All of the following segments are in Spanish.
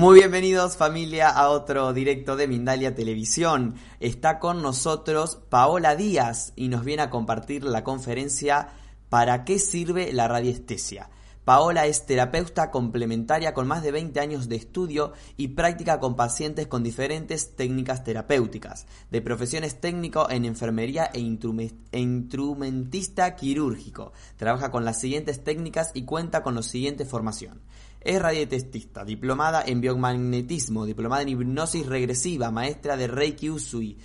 Muy bienvenidos familia a otro directo de Mindalia Televisión. Está con nosotros Paola Díaz y nos viene a compartir la conferencia ¿Para qué sirve la radiestesia? Paola es terapeuta complementaria con más de 20 años de estudio y práctica con pacientes con diferentes técnicas terapéuticas, de profesiones técnico en enfermería e, e instrumentista quirúrgico. Trabaja con las siguientes técnicas y cuenta con la siguiente formación. Es radiotestista, diplomada en biomagnetismo, diplomada en hipnosis regresiva, maestra de Reiki Usui,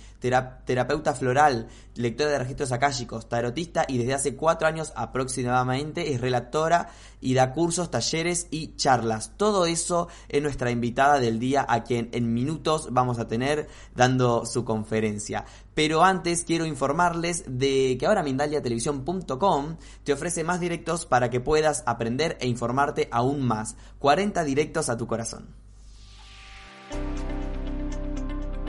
terapeuta floral, lectora de registros akáshicos, tarotista y desde hace cuatro años aproximadamente es relatora y da cursos, talleres y charlas. Todo eso es nuestra invitada del día a quien en minutos vamos a tener dando su conferencia. Pero antes quiero informarles de que ahora mindaliatelevisión.com te ofrece más directos para que puedas aprender e informarte aún más. 40 directos a tu corazón.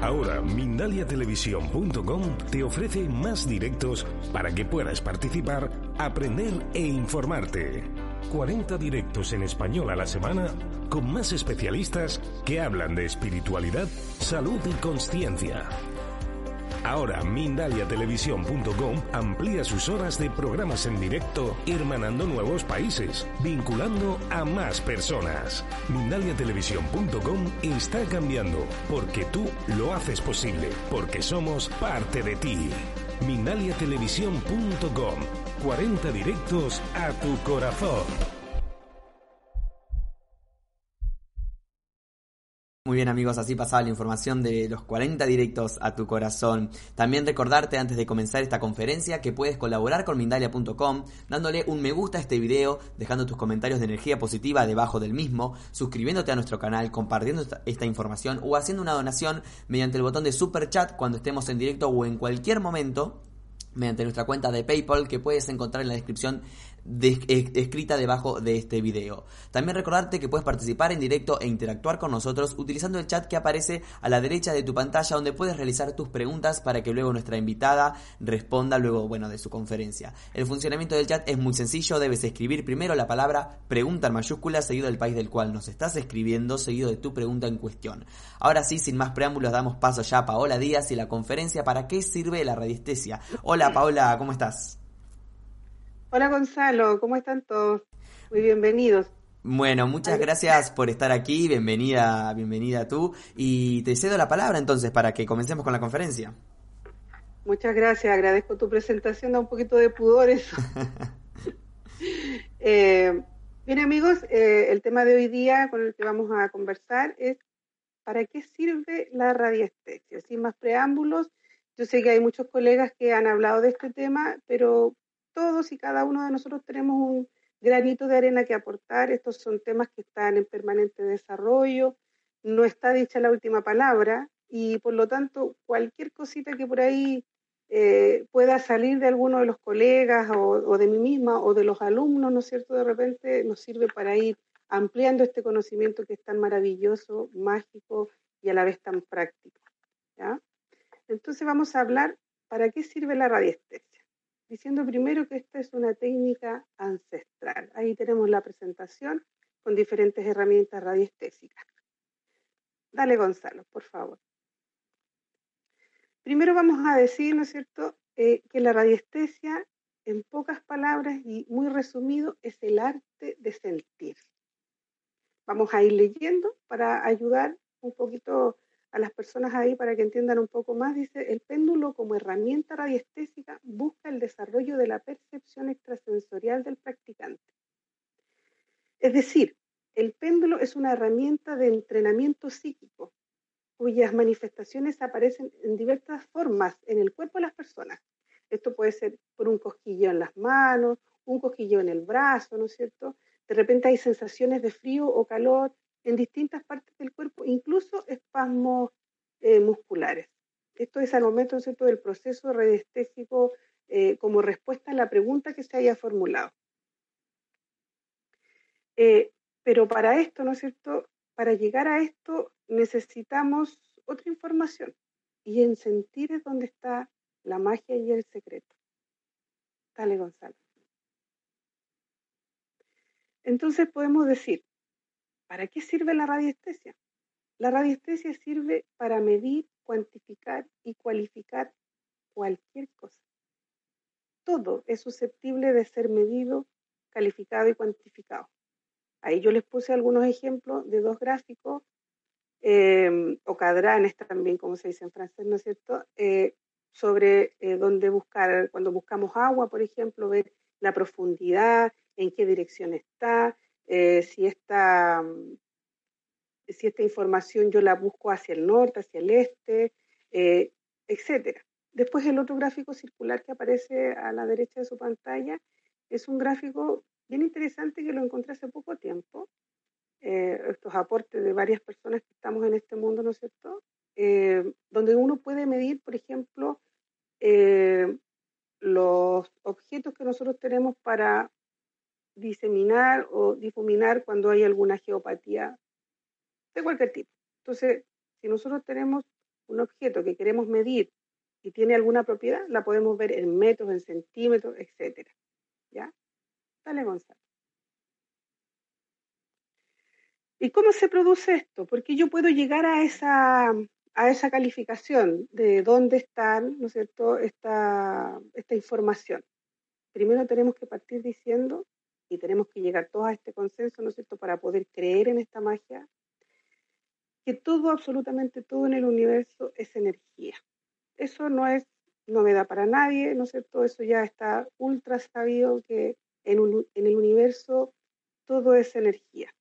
Ahora mindaliatelevisión.com te ofrece más directos para que puedas participar, aprender e informarte. 40 directos en español a la semana con más especialistas que hablan de espiritualidad, salud y conciencia. Ahora mindaliatelevisión.com amplía sus horas de programas en directo, hermanando nuevos países, vinculando a más personas. Mindaliatelevisión.com está cambiando porque tú lo haces posible, porque somos parte de ti. Mindaliatelevisión.com 40 directos a tu corazón. Muy bien amigos, así pasaba la información de los 40 directos a tu corazón. También recordarte antes de comenzar esta conferencia que puedes colaborar con Mindalia.com dándole un me gusta a este video, dejando tus comentarios de energía positiva debajo del mismo, suscribiéndote a nuestro canal, compartiendo esta, esta información o haciendo una donación mediante el botón de super chat cuando estemos en directo o en cualquier momento mediante nuestra cuenta de PayPal que puedes encontrar en la descripción escrita debajo de este video. También recordarte que puedes participar en directo e interactuar con nosotros utilizando el chat que aparece a la derecha de tu pantalla donde puedes realizar tus preguntas para que luego nuestra invitada responda luego, bueno, de su conferencia. El funcionamiento del chat es muy sencillo, debes escribir primero la palabra pregunta en mayúscula seguido del país del cual nos estás escribiendo, seguido de tu pregunta en cuestión. Ahora sí, sin más preámbulos, damos paso ya a Paola Díaz y la conferencia ¿Para qué sirve la radiestesia? Hola Paola, ¿cómo estás? Hola Gonzalo, ¿cómo están todos? Muy bienvenidos. Bueno, muchas gracias por estar aquí, bienvenida, bienvenida tú. Y te cedo la palabra entonces para que comencemos con la conferencia. Muchas gracias, agradezco tu presentación, da un poquito de pudor eso. eh, bien amigos, eh, el tema de hoy día con el que vamos a conversar es ¿para qué sirve la radiestesia? Sin más preámbulos, yo sé que hay muchos colegas que han hablado de este tema, pero todos y cada uno de nosotros tenemos un granito de arena que aportar. Estos son temas que están en permanente desarrollo. No está dicha la última palabra y por lo tanto cualquier cosita que por ahí eh, pueda salir de alguno de los colegas o, de mí misma o de los alumnos, ¿no es cierto? De repente nos sirve para ir ampliando este conocimiento que es tan maravilloso, mágico y a la vez tan práctico. Entonces vamos a hablar para qué sirve la radiestesia diciendo primero que esta es una técnica ancestral. Ahí tenemos la presentación con diferentes herramientas radiestésicas. Dale, Gonzalo, por favor. Primero vamos a decir, ¿no es cierto?, eh, que la radiestesia, en pocas palabras y muy resumido, es el arte de sentir. Vamos a ir leyendo para ayudar un poquito a las personas ahí para que entiendan un poco más. Dice, el péndulo como herramienta radiestésica busca el desarrollo de la percepción extrasensorial del practicante. Es decir, el péndulo es una herramienta de entrenamiento psíquico cuyas manifestaciones aparecen en diversas formas en el cuerpo de las personas. Esto puede ser por un cosquilleo en las manos, un cosquilleo en el brazo, ¿no es cierto? De repente hay sensaciones de frío o calor en distintas partes del cuerpo, incluso espasmos eh, musculares. Esto es al momento, ¿no es cierto?, del proceso radiestésico eh, como respuesta a la pregunta que se haya formulado. Eh, pero para esto, ¿no es cierto? Para llegar a esto necesitamos otra información y en sentir es donde está la magia y el secreto. Dale, Gonzalo. Entonces podemos decir, ¿para qué sirve la radiestesia? La radiestesia sirve para medir, cuantificar y cualificar cualquier cosa. Todo es susceptible de ser medido, calificado y cuantificado. Ahí yo les puse algunos ejemplos de dos gráficos, eh, o cadranes también, como se dice en francés, ¿no es cierto? Eh, sobre eh, dónde buscar, cuando buscamos agua, por ejemplo, ver la profundidad, en qué dirección está, eh, si, esta, si esta información yo la busco hacia el norte, hacia el este, eh, etc. Después el otro gráfico circular que aparece a la derecha de su pantalla es un gráfico bien interesante que lo encontré hace poco tiempo. Eh, estos aportes de varias personas que estamos en este mundo, ¿no es cierto? donde uno puede medir, por ejemplo, los objetos que nosotros tenemos para diseminar o difuminar cuando hay alguna geopatía de cualquier tipo. Entonces, si nosotros tenemos un objeto que queremos medir y tiene alguna propiedad, la podemos ver en metros, en centímetros, etc. ¿Ya? Dale, Gonzalo. ¿Y cómo se produce esto? Porque yo puedo llegar a esa, a esa calificación de dónde está, ¿no es cierto?, esta, esta información. Primero tenemos que partir diciendo y tenemos que llegar todos a este consenso, ¿no es cierto?, para poder creer en esta magia, que todo, absolutamente todo en el universo es energía. Eso no es novedad para nadie, ¿no es cierto? Eso ya está ultra sabido que en, en el universo todo es energía.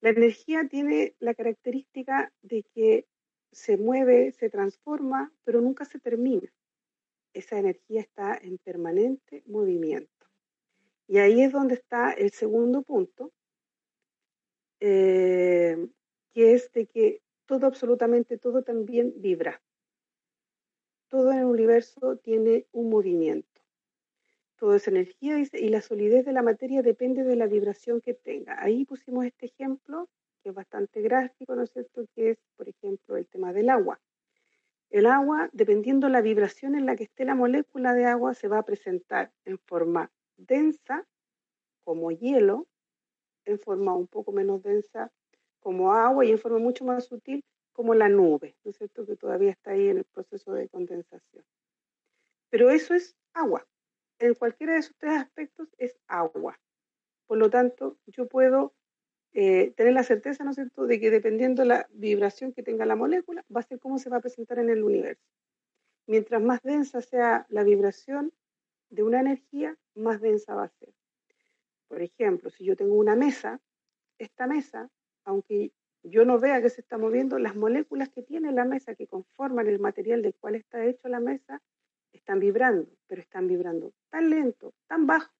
La energía tiene la característica de que se mueve, se transforma, pero nunca se termina. Esa energía está en permanente movimiento. Y ahí es donde está el segundo punto, eh, que es de que todo, absolutamente todo también vibra. Todo en el universo tiene un movimiento. Todo es energía y la solidez de la materia depende de la vibración que tenga. Ahí pusimos este ejemplo, que es bastante gráfico, ¿no es cierto? Que es, por ejemplo, el tema del agua. El agua, dependiendo de la vibración en la que esté la molécula de agua, se va a presentar en forma densa como hielo, en forma un poco menos densa como agua y en forma mucho más sutil como la nube, ¿no es cierto? Que todavía está ahí en el proceso de condensación. Pero eso es agua. En cualquiera de esos tres aspectos es agua. Por lo tanto, yo puedo eh, tener la certeza, ¿no es cierto?, de que dependiendo de la vibración que tenga la molécula, va a ser cómo se va a presentar en el universo. Mientras más densa sea la vibración de una energía, más densa va a ser. Por ejemplo, si yo tengo una mesa, esta mesa, aunque yo no vea que se está moviendo, las moléculas que tiene la mesa que conforman el material del cual está hecho la mesa están vibrando, pero están vibrando tan lento, tan bajo,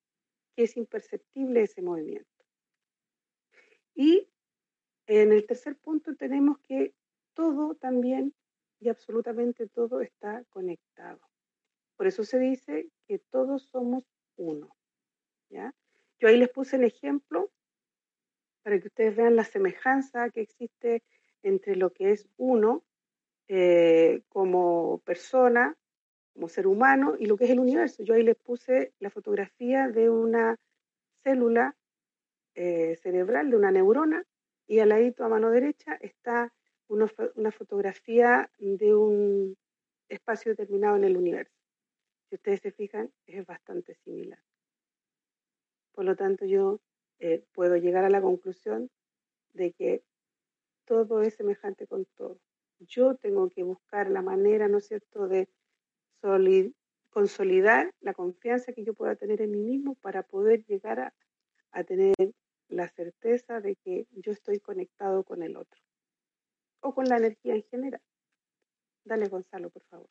que es imperceptible ese movimiento. Y en el tercer punto tenemos que todo también y absolutamente todo está conectado. Por eso se dice que todos somos uno. ¿ya? Yo ahí les puse el ejemplo para que ustedes vean la semejanza que existe entre lo que es uno eh, como persona, como ser humano, y lo que es el universo. Yo ahí les puse la fotografía de una célula eh, cerebral, de una neurona, y al ladito a mano derecha está una fotografía de un espacio determinado en el universo si ustedes se fijan, es bastante similar. Por lo tanto, yo eh, puedo llegar a la conclusión de que todo es semejante con todo. Yo tengo que buscar la manera, ¿no es cierto?, de consolidar la confianza que yo pueda tener en mí mismo para poder llegar a, a tener la certeza de que yo estoy conectado con el otro o con la energía en general. Dale, Gonzalo, por favor.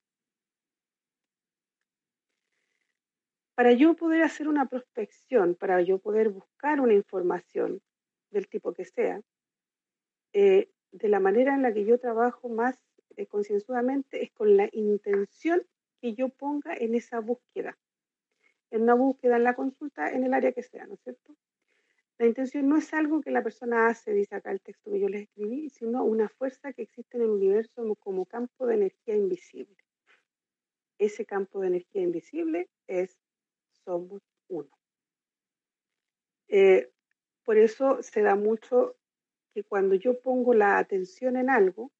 Para yo poder hacer una prospección, para yo poder buscar una información del tipo que sea, eh, de la manera en la que yo trabajo más eh, concienzudamente es con la intención que yo ponga en esa búsqueda, en una búsqueda, en la consulta, en el área que sea, ¿no es cierto? La intención no es algo que la persona hace, dice acá el texto que yo les escribí, sino una fuerza que existe en el universo como campo de energía invisible. Ese campo de energía invisible es somos uno. Eh, por eso se da mucho que cuando yo pongo la atención en algo,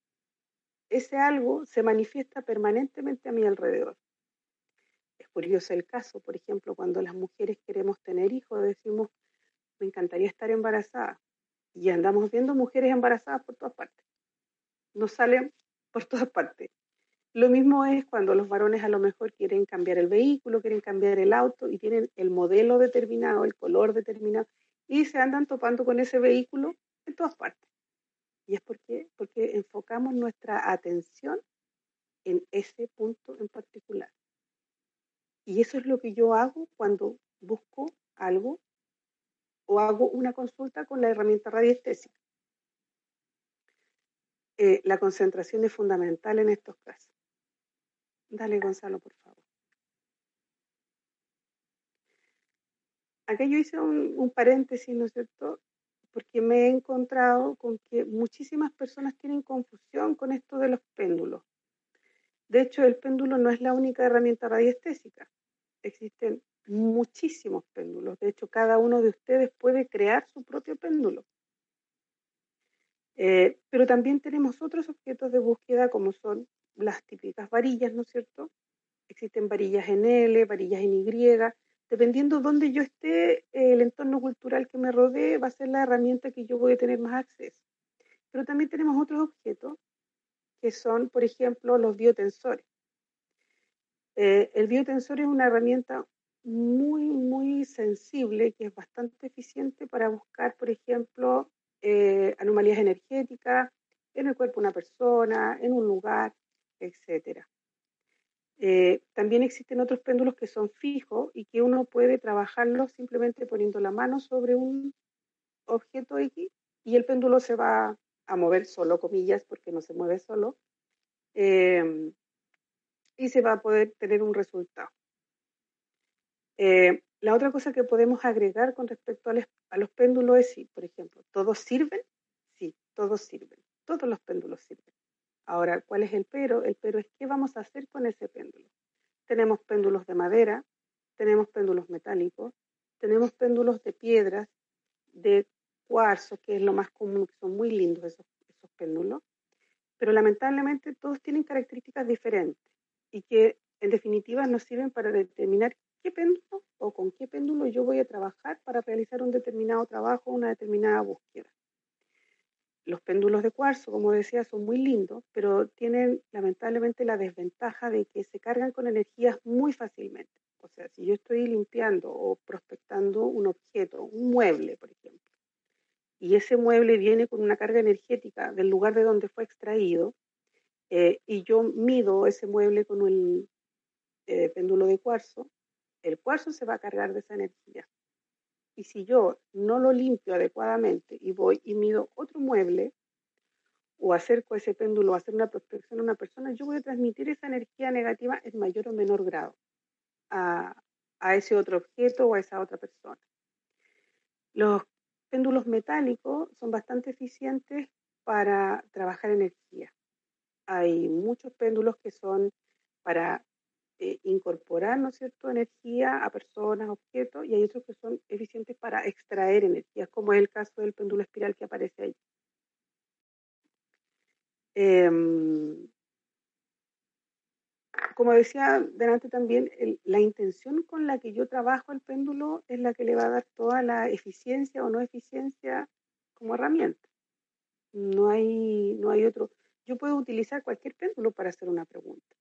ese algo se manifiesta permanentemente a mi alrededor. Es curioso el caso, por ejemplo, cuando las mujeres queremos tener hijos, decimos, me encantaría estar embarazada. Y andamos viendo mujeres embarazadas por todas partes. Nos salen por todas partes. Lo mismo es cuando los varones a lo mejor quieren cambiar el vehículo, quieren cambiar el auto y tienen el modelo determinado, el color determinado, y se andan topando con ese vehículo en todas partes. Y es porque, porque enfocamos nuestra atención en ese punto en particular. Y eso es lo que yo hago cuando busco algo o hago una consulta con la herramienta radiestésica. Eh, la concentración es fundamental en estos casos. Dale, Gonzalo, por favor. Acá yo hice un, paréntesis, ¿no es cierto? Porque me he encontrado con que muchísimas personas tienen confusión con esto de los péndulos. De hecho, el péndulo no es la única herramienta radiestésica. Existen muchísimos péndulos. De hecho, cada uno de ustedes puede crear su propio péndulo. Eh, pero también tenemos otros objetos de búsqueda como son las típicas varillas, ¿no es cierto? Existen varillas en L, varillas en Y, dependiendo de dónde yo esté, el entorno cultural que me rodee va a ser la herramienta que yo voy a tener más acceso. Pero también tenemos otros objetos que son, por ejemplo, los biotensores. Eh, el biotensor es una herramienta muy, muy sensible que es bastante eficiente para buscar, por ejemplo, eh, anomalías energéticas en el cuerpo de una persona, en un lugar etcétera. Eh, también existen otros péndulos que son fijos y que uno puede trabajarlos simplemente poniendo la mano sobre un objeto X y el péndulo se va a mover solo, comillas, porque no se mueve solo, em, y se va a poder tener un resultado. Eh, la otra cosa que podemos agregar con respecto a, a los péndulos es si, por ejemplo, ¿todos sirven? Sí, todos sirven. Todos los péndulos sirven. Ahora, ¿cuál es el pero? El pero es qué vamos a hacer con ese péndulo. Tenemos péndulos de madera, tenemos péndulos metálicos, tenemos péndulos de piedras, de cuarzo, que es lo más común, que son muy lindos esos, péndulos, pero lamentablemente todos tienen características diferentes y que en definitiva nos sirven para determinar qué péndulo o con qué péndulo yo voy a trabajar para realizar un determinado trabajo, una determinada búsqueda. Los péndulos de cuarzo, como decía, son muy lindos, pero tienen lamentablemente la desventaja de que se cargan con energías muy fácilmente. O sea, si yo estoy limpiando o prospectando un objeto, un mueble, por ejemplo, y ese mueble viene con una carga energética del lugar de donde fue extraído, eh, y yo mido ese mueble con el eh, péndulo de cuarzo, el cuarzo se va a cargar de esa energía. Y si yo no lo limpio adecuadamente y voy y mido otro mueble o acerco ese péndulo a hacer una prospección a una persona, yo voy a transmitir esa energía negativa en mayor o menor grado a, a ese otro objeto o a esa otra persona. Los péndulos metálicos son bastante eficientes para trabajar energía. Hay muchos péndulos que son para eh, incorporar, ¿no es cierto?, energía a personas, objetos, y hay otros que son eficientes para extraer energía, como es el caso del péndulo espiral que aparece ahí. Em, como decía delante también, la intención con la que yo trabajo el péndulo es la que le va a dar toda la eficiencia o no eficiencia como herramienta. No hay, no hay otro. Yo puedo utilizar cualquier péndulo para hacer una pregunta.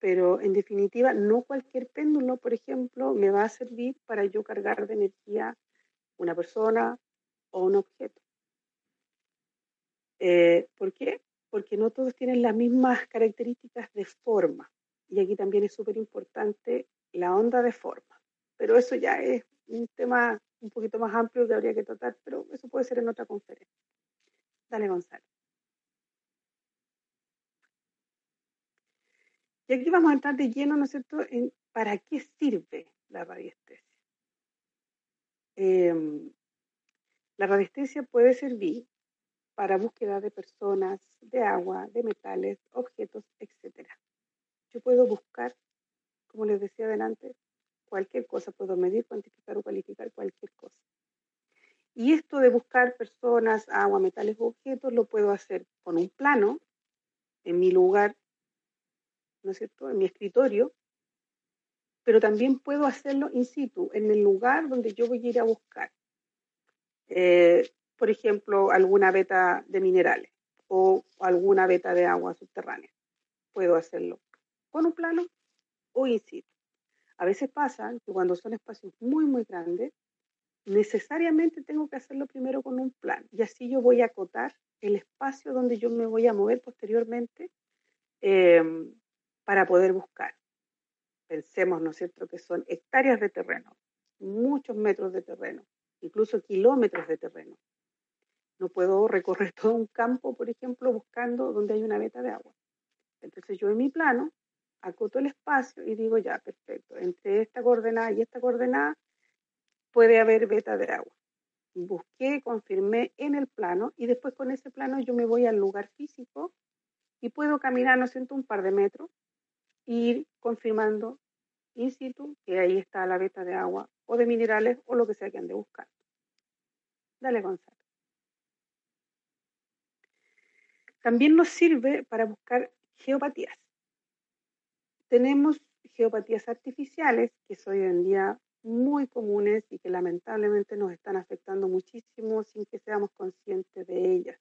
Pero en definitiva, no cualquier péndulo, por ejemplo, me va a servir para yo cargar de energía una persona o un objeto. Eh, ¿Por qué? Porque no todos tienen las mismas características de forma. Y aquí también es súper importante la onda de forma. Pero eso ya es un tema un poquito más amplio que habría que tratar, pero eso puede ser en otra conferencia. Dale, Gonzalo. Y aquí vamos a entrar de lleno, ¿no es cierto?, en para qué sirve la radiestesia. Em, la radiestesia puede servir para búsqueda de personas, de agua, de metales, objetos, etc. Yo puedo buscar, como les decía adelante, cualquier cosa, puedo medir, cuantificar o cualificar cualquier cosa. Y esto de buscar personas, agua, metales o objetos lo puedo hacer con un plano en mi lugar, ¿no es cierto?, en mi escritorio, pero también puedo hacerlo in situ, en el lugar donde yo voy a ir a buscar. Eh, por ejemplo, alguna veta de minerales o alguna veta de agua subterránea. Puedo hacerlo con un plano o in situ. A veces pasa que cuando son espacios muy, muy grandes, necesariamente tengo que hacerlo primero con un plan y así yo voy a acotar el espacio donde yo me voy a mover posteriormente em, para poder buscar. Pensemos, ¿no es cierto?, que son hectáreas de terreno, muchos metros de terreno, incluso kilómetros de terreno. No puedo recorrer todo un campo, por ejemplo, buscando donde hay una veta de agua. Entonces yo en mi plano acoto el espacio y digo, ya, perfecto, entre esta coordenada y esta coordenada puede haber beta de agua. Busqué, confirmé en el plano y después con ese plano yo me voy al lugar físico y puedo caminar, no siento, un par de metros ir confirmando in situ que ahí está la beta de agua o de minerales o lo que sea que ande buscando. Dale, Gonzalo. También nos sirve para buscar geopatías tenemos geopatías artificiales que hoy en día muy comunes y que lamentablemente nos están afectando muchísimo sin que seamos conscientes de ellas.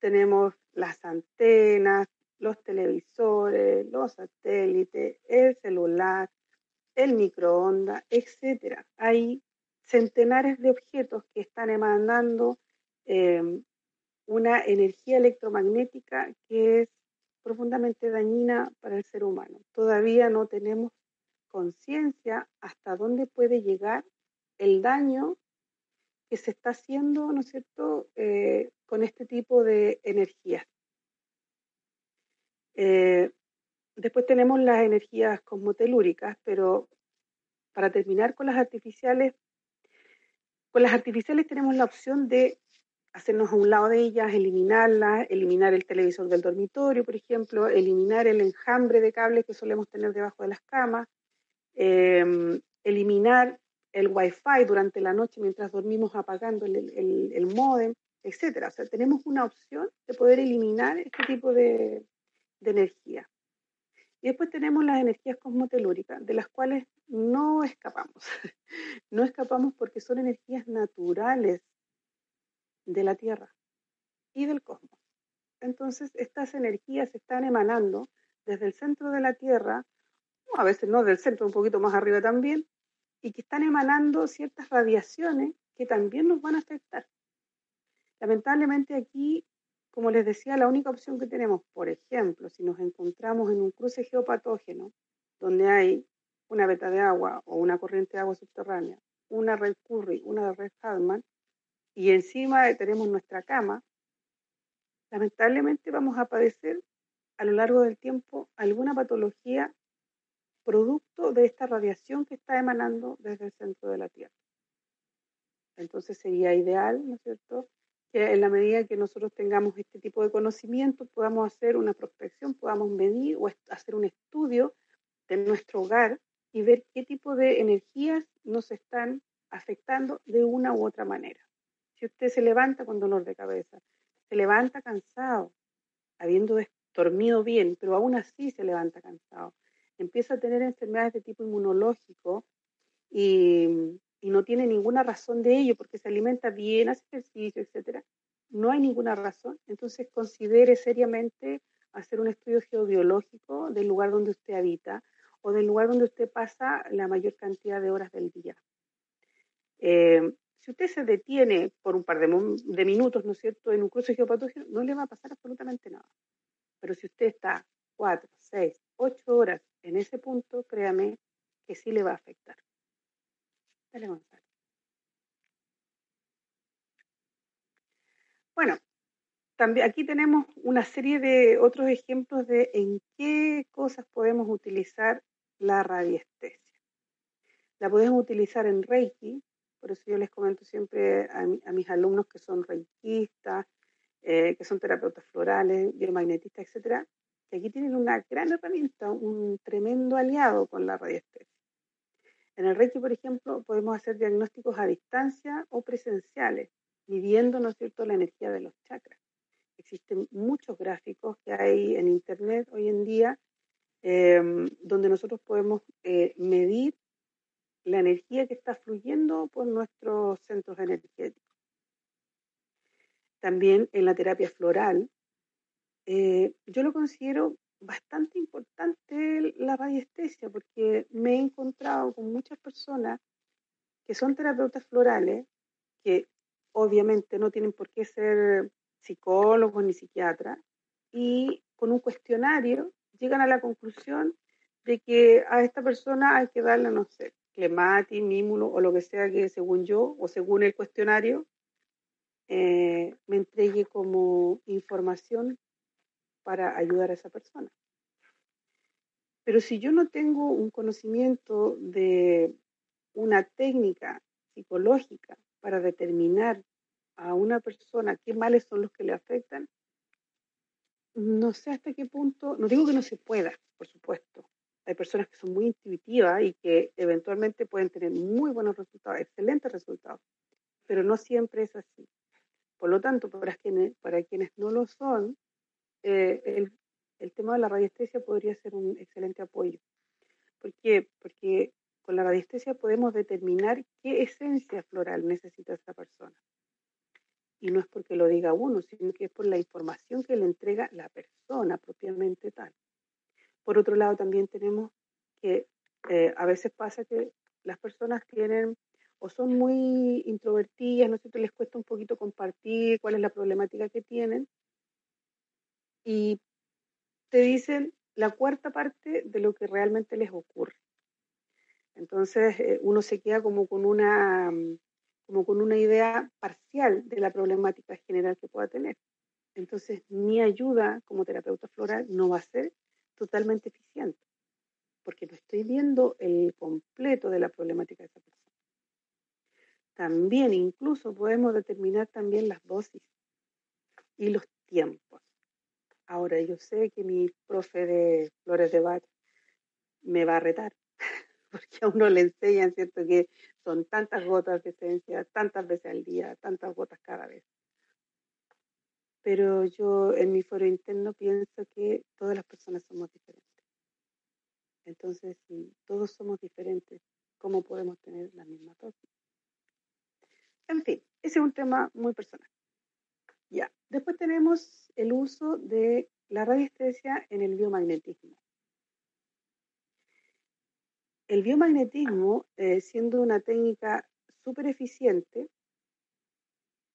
Tenemos las antenas, los televisores, los satélites, el celular, el microondas, etc. Hay centenares de objetos que están emanando eh, una energía electromagnética que es profundamente dañina para el ser humano. Todavía no tenemos conciencia hasta dónde puede llegar el daño que se está haciendo, ¿no es cierto?, eh, con este tipo de energías. Eh, después tenemos las energías cosmotelúricas, pero para terminar con las artificiales, con las artificiales tenemos la opción de hacernos a un lado de ellas, eliminarlas, eliminar el televisor del dormitorio, por ejemplo, eliminar el enjambre de cables que solemos tener debajo de las camas, em, eliminar el wifi durante la noche mientras dormimos apagando el, el, el modem, etcétera. O sea, tenemos una opción de poder eliminar este tipo de, de energía. Y después tenemos las energías cosmotelúricas, de las cuales no escapamos. no escapamos porque son energías naturales de la Tierra y del cosmos. Entonces, estas energías están emanando desde el centro de la Tierra, a veces no del centro, un poquito más arriba también, y que están emanando ciertas radiaciones que también nos van a afectar. Lamentablemente aquí, como les decía, la única opción que tenemos, por ejemplo, si nos encontramos en un cruce geopatógeno, donde hay una beta de agua o una corriente de agua subterránea, una red Curry, una red Hadman, y encima tenemos nuestra cama, lamentablemente vamos a padecer a lo largo del tiempo alguna patología producto de esta radiación que está emanando desde el centro de la Tierra. Entonces sería ideal, ¿no es cierto?, que en la medida que nosotros tengamos este tipo de conocimiento podamos hacer una prospección, podamos medir o hacer un estudio de nuestro hogar y ver qué tipo de energías nos están afectando de una u otra manera. Si usted se levanta con dolor de cabeza, se levanta cansado, habiendo dormido bien, pero aún así se levanta cansado, empieza a tener enfermedades de tipo inmunológico y y no tiene ninguna razón de ello porque se alimenta bien, hace ejercicio, etcétera, no hay ninguna razón, entonces considere seriamente hacer un estudio geobiológico del lugar donde usted habita o del lugar donde usted pasa la mayor cantidad de horas del día. Eh, si usted se detiene por un par de, de, minutos, ¿no es cierto?, en un cruce geopatógeno, no le va a pasar absolutamente nada. Pero si usted está cuatro, seis, ocho horas en ese punto, créame que sí le va a afectar. Dale, Gonzalo. Bueno, también aquí tenemos una serie de otros ejemplos de en qué cosas podemos utilizar la radiestesia. La podemos utilizar en Reiki, por eso yo les comento siempre a, mis alumnos que son reikistas, eh, que son terapeutas florales, biomagnetistas, etcétera, que aquí tienen una gran herramienta, un tremendo aliado con la radiestesia. En el Reiki, por ejemplo, podemos hacer diagnósticos a distancia o presenciales, midiendo, ¿no cierto?, la energía de los chakras. Existen muchos gráficos que hay en Internet hoy en día em, donde nosotros podemos eh, medir la energía que está fluyendo por nuestros centros energéticos. También en la terapia floral, eh, yo lo considero bastante importante la radiestesia porque me he encontrado con muchas personas que son terapeutas florales, que obviamente no tienen por qué ser psicólogos ni psiquiatras, y con un cuestionario llegan a la conclusión de que a esta persona hay que darle, no sé, clematis, mímulo o lo que sea que según yo o según el cuestionario eh, me entregue como información para ayudar a esa persona. Pero si yo no tengo un conocimiento de una técnica psicológica para determinar a una persona qué males son los que le afectan, no sé hasta qué punto, no digo que no se pueda, por supuesto. Hay personas que son muy intuitivas y que eventualmente pueden tener muy buenos resultados, excelentes resultados, pero no siempre es así. Por lo tanto, para quienes, para quienes no lo son, eh, el, el, tema de la radiestesia podría ser un excelente apoyo. ¿Por qué? Porque con la radiestesia podemos determinar qué esencia floral necesita esa persona. Y no es porque lo diga uno, sino que es por la información que le entrega la persona propiamente tal. Por otro lado, también tenemos que eh, a veces pasa que las personas tienen o son muy introvertidas, no sé, les cuesta un poquito compartir cuál es la problemática que tienen, y te dicen la cuarta parte de lo que realmente les ocurre. Entonces eh, uno se queda como con una como con una idea parcial de la problemática general que pueda tener. Entonces mi ayuda como terapeuta floral no va a ser totalmente eficiente, porque no estoy viendo el completo de la problemática de esa persona. También incluso podemos determinar también las dosis y los tiempos. Ahora, yo sé que mi profe de Flores de Bach me va a retar, porque a uno le enseñan, ¿cierto?, que son tantas gotas de esencia, tantas veces al día, tantas gotas cada vez. Pero yo en mi foro interno pienso que todas las personas somos diferentes. Entonces, si todos somos diferentes, ¿cómo podemos tener la misma dosis? En fin, ese es un tema muy personal. Ya, después tenemos el uso de la radiestesia en el biomagnetismo. El biomagnetismo, eh, siendo una técnica súper eficiente,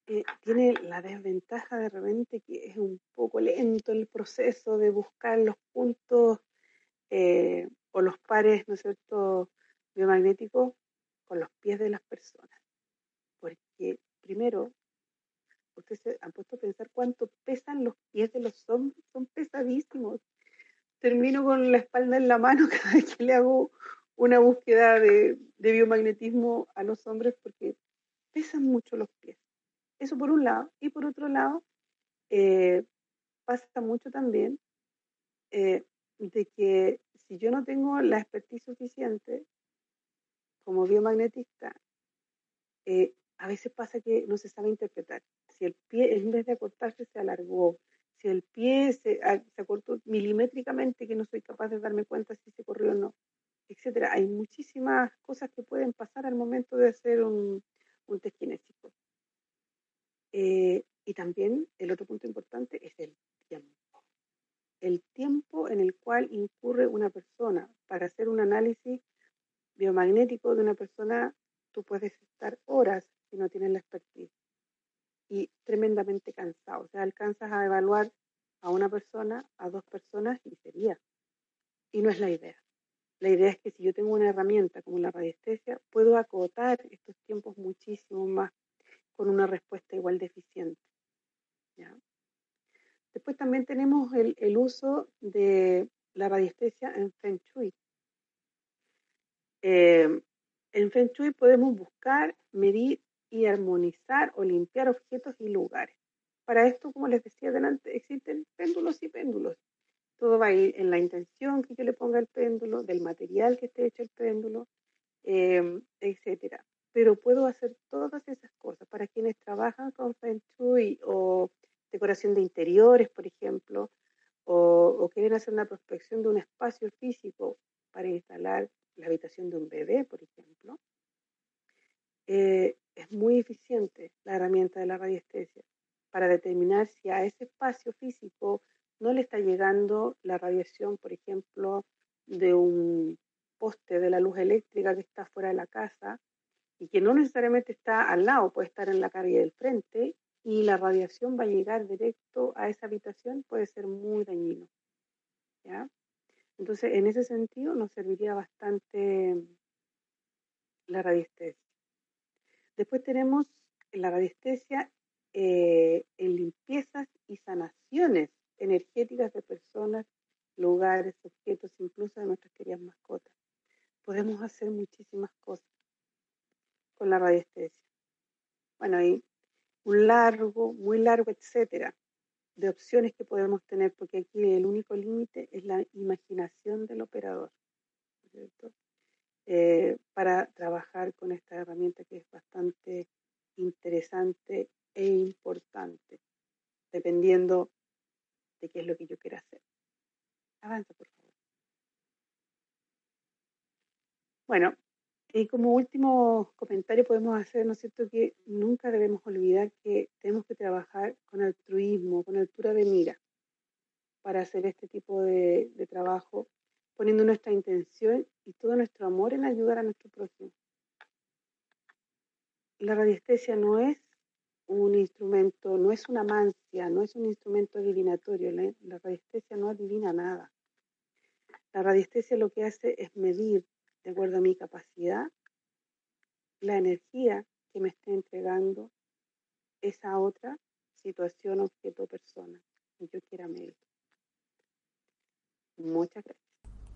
eh, tiene la desventaja de repente que es un poco lento el proceso de buscar los puntos eh, o los pares, ¿no es cierto?, biomagnéticos con los pies de las personas. Porque primero ustedes se han puesto a pensar cuánto pesan los pies de los hombres, son pesadísimos. Termino con la espalda en la mano cada vez que le hago una búsqueda de, biomagnetismo a los hombres porque pesan mucho los pies. Eso por un lado. Y por otro lado, eh, pasa mucho también eh, de que si yo no tengo la expertise suficiente como biomagnetista, eh, a veces pasa que no se sabe interpretar si el pie en vez de acortarse se alargó, si el pie se, ah, se acortó milimétricamente que no soy capaz de darme cuenta si se corrió o no. etcétera. Hay muchísimas cosas que pueden pasar al momento de hacer un, un test kinésico. Eh, y también el otro punto importante es el tiempo. El tiempo en el cual incurre una persona para hacer un análisis biomagnético de una persona, tú puedes estar horas si no tienes la expertise y tremendamente cansado. O sea, alcanzas a evaluar a una persona, a dos personas y sería. Y no es la idea. La idea es que si yo tengo una herramienta como la radiestesia, puedo acotar estos tiempos muchísimo más con una respuesta igual de eficiente. Después también tenemos el, el, uso de la radiestesia en Feng Shui. Eh, en Feng Shui podemos buscar, medir y armonizar o limpiar objetos y lugares. Para esto, como les decía adelante, existen péndulos y péndulos. Todo va a ir en la intención que yo le ponga el péndulo, del material que esté hecho el péndulo, eh, etcétera. Pero puedo hacer todas esas cosas para quienes trabajan con Feng Shui o decoración de interiores, por ejemplo, o, o quieren hacer una prospección de un espacio físico para instalar la habitación de un bebé, por ejemplo. Eh, es muy eficiente la herramienta de la radiestesia para determinar si a ese espacio físico no le está llegando la radiación, por ejemplo, de un poste de la luz eléctrica que está fuera de la casa y que no necesariamente está al lado, puede estar en la calle del frente y la radiación va a llegar directo a esa habitación, puede ser muy dañino. ¿ya? Entonces, en ese sentido, nos serviría bastante la radiestesia. Después tenemos la radiestesia eh, en limpiezas y sanaciones energéticas de personas, lugares, objetos, incluso de nuestras queridas mascotas. Podemos hacer muchísimas cosas con la radiestesia. Bueno, hay un largo, muy largo, etcétera, de opciones que podemos tener, porque aquí el único límite es la imaginación del operador. ¿cierto? Eh, para trabajar con esta herramienta que es bastante interesante e importante, dependiendo de qué es lo que yo quiera hacer. Avanza, por favor. Bueno, y como último comentario podemos hacer, ¿no es cierto?, que nunca debemos olvidar que tenemos que trabajar con altruismo, con altura de mira, para hacer este tipo de, de trabajo poniendo nuestra intención todo nuestro amor en ayudar a nuestro prójimo. La radiestesia no es un instrumento, no es una mancia, no es un instrumento adivinatorio. La, radiestesia no adivina nada. La radiestesia lo que hace es medir, de acuerdo a mi capacidad, la energía que me esté entregando esa otra situación, objeto, persona que yo quiera medir. Muchas gracias.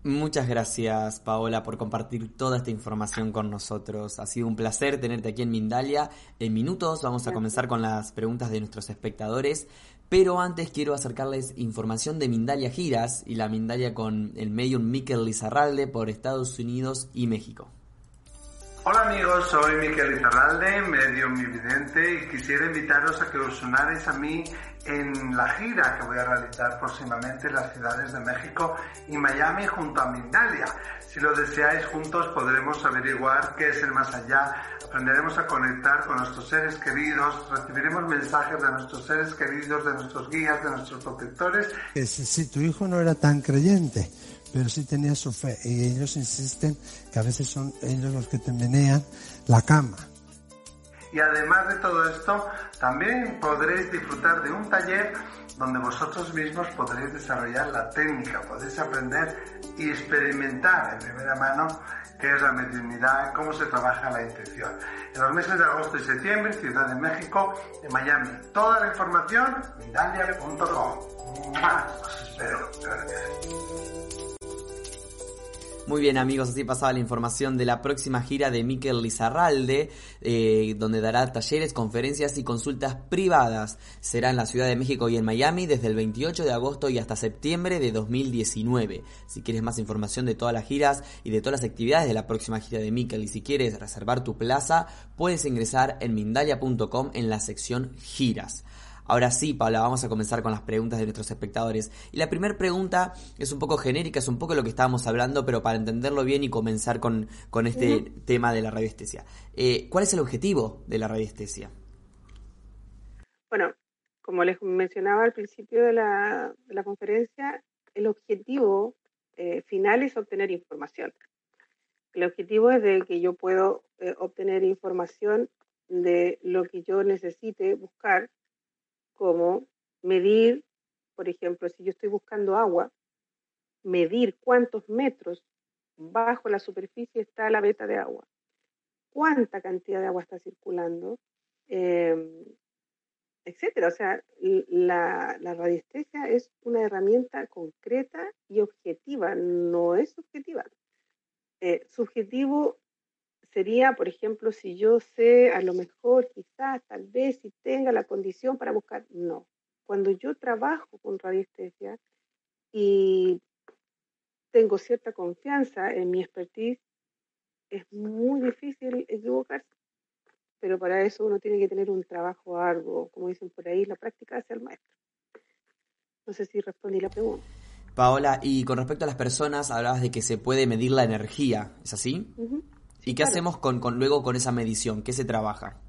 Muchas gracias Paola por compartir toda esta información con nosotros. Ha sido un placer tenerte aquí en Mindalia. En minutos vamos a comenzar con las preguntas de nuestros espectadores, pero antes quiero acercarles información de Mindalia Giras y la Mindalia con el medium Miquel Lizarralde por Estados Unidos y México. Hola amigos, soy Miquel Lizarralde, medium vidente y quisiera invitaros a que os unáis a mí en la gira que voy a realizar próximamente en las ciudades de México y Miami junto a Mindalia. Si lo deseáis juntos podremos averiguar qué es el más allá, aprenderemos a conectar con nuestros seres queridos, recibiremos mensajes de nuestros seres queridos, de nuestros guías, de nuestros protectores. Si tu hijo no era tan creyente, pero sí tenía su fe y ellos insisten que a veces son ellos los que te menean la cama. Y además de todo esto, también podréis disfrutar de un taller donde vosotros mismos podréis desarrollar la técnica, podéis aprender y experimentar en primera mano qué es la mediunidad, cómo se trabaja la intención. En los meses de agosto y septiembre, Ciudad de México, en Miami. Toda la información, mindalia.com. Os espero. Gracias. Muy bien amigos, así pasaba la información de la próxima gira de Miquel Lizarralde, eh, donde dará talleres, conferencias y consultas privadas. Será en la Ciudad de México y en Miami desde el 28 de agosto y hasta septiembre de 2019. Si quieres más información de todas las giras y de todas las actividades de la próxima gira de Miquel y si quieres reservar tu plaza, puedes ingresar en mindalia.com en la sección giras. Ahora sí, Paula, vamos a comenzar con las preguntas de nuestros espectadores. Y la primera pregunta es un poco genérica, es un poco lo que estábamos hablando, pero para entenderlo bien y comenzar con, con este tema de la radiestesia. Eh, ¿Cuál es el objetivo de la radiestesia? Bueno, como les mencionaba al principio de la, conferencia, el objetivo eh, final es obtener información. El objetivo es de que yo puedo eh, obtener información de lo que yo necesite buscar, como medir, por ejemplo, si yo estoy buscando agua, medir cuántos metros bajo la superficie está la veta de agua, cuánta cantidad de agua está circulando, em, etcétera. O sea, la, la, radiestesia es una herramienta concreta y objetiva, no es subjetiva. Eh, subjetivo sería, por ejemplo, si yo sé, a lo mejor, quizás, tal vez, si tenga la condición para buscar, no. Cuando yo trabajo con radiestesia y tengo cierta confianza en mi expertise, es muy difícil equivocarse. Pero para eso uno tiene que tener un trabajo arduo, como dicen por ahí, la práctica hace el maestro. No sé si respondí la pregunta. Paola, y con respecto a las personas, hablabas de que se puede medir la energía, ¿es así? ¿Y qué hacemos con, luego con esa medición? ¿Qué se trabaja?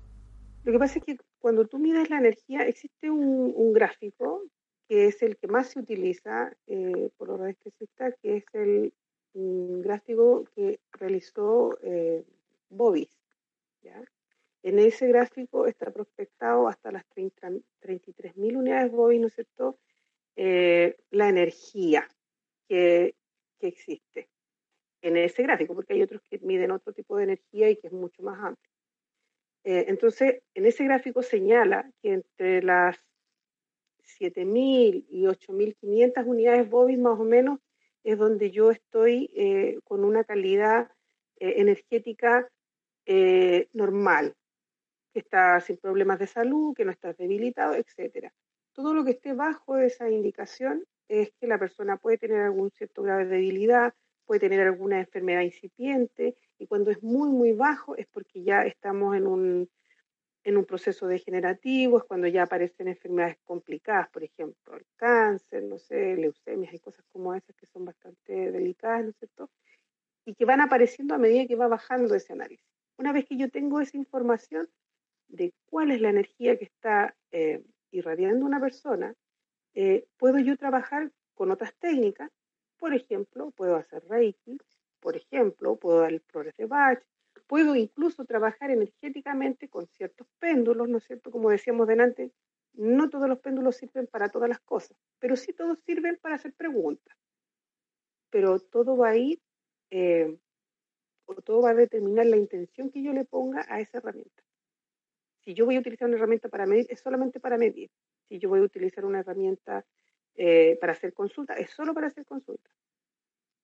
Lo que pasa es que cuando tú mides la energía, existe un, gráfico que es el que más se utiliza eh, por los radiestesistas, que es el gráfico que realizó eh, Bobis. En ese gráfico está prospectado hasta las 33.000 unidades Bobis, ¿no es cierto?, eh, la energía que, que existe en ese gráfico, porque hay otros que miden otro tipo de energía y que es mucho más amplio. Eh, entonces, en ese gráfico señala que entre las 7.000 y 8.500 unidades BOBIS más o menos es donde yo estoy eh, con una calidad eh, energética normal, que está sin problemas de salud, que no está debilitado, etc. Todo lo que esté bajo esa indicación es que la persona puede tener algún cierto grado de debilidad, puede tener alguna enfermedad incipiente y cuando es muy, muy bajo es porque ya estamos en un, en un proceso degenerativo, es cuando ya aparecen enfermedades complicadas, por ejemplo, cáncer, no sé, leucemias y cosas como esas que son bastante delicadas, ¿no es cierto? Y que van apareciendo a medida que va bajando ese análisis. Una vez que yo tengo esa información de cuál es la energía que está eh, irradiando una persona, eh, puedo yo trabajar con otras técnicas por ejemplo, puedo hacer Reiki, por ejemplo, puedo dar el flores de Bach, puedo incluso trabajar energéticamente con ciertos péndulos, ¿no es cierto? Como decíamos delante, no todos los péndulos sirven para todas las cosas, pero sí todos sirven para hacer preguntas. Pero todo va a ir, eh, o todo va a determinar la intención que yo le ponga a esa herramienta. Si yo voy a utilizar una herramienta para medir, es solamente para medir. Si yo voy a utilizar una herramienta eh, para hacer consulta, es solo para hacer consulta.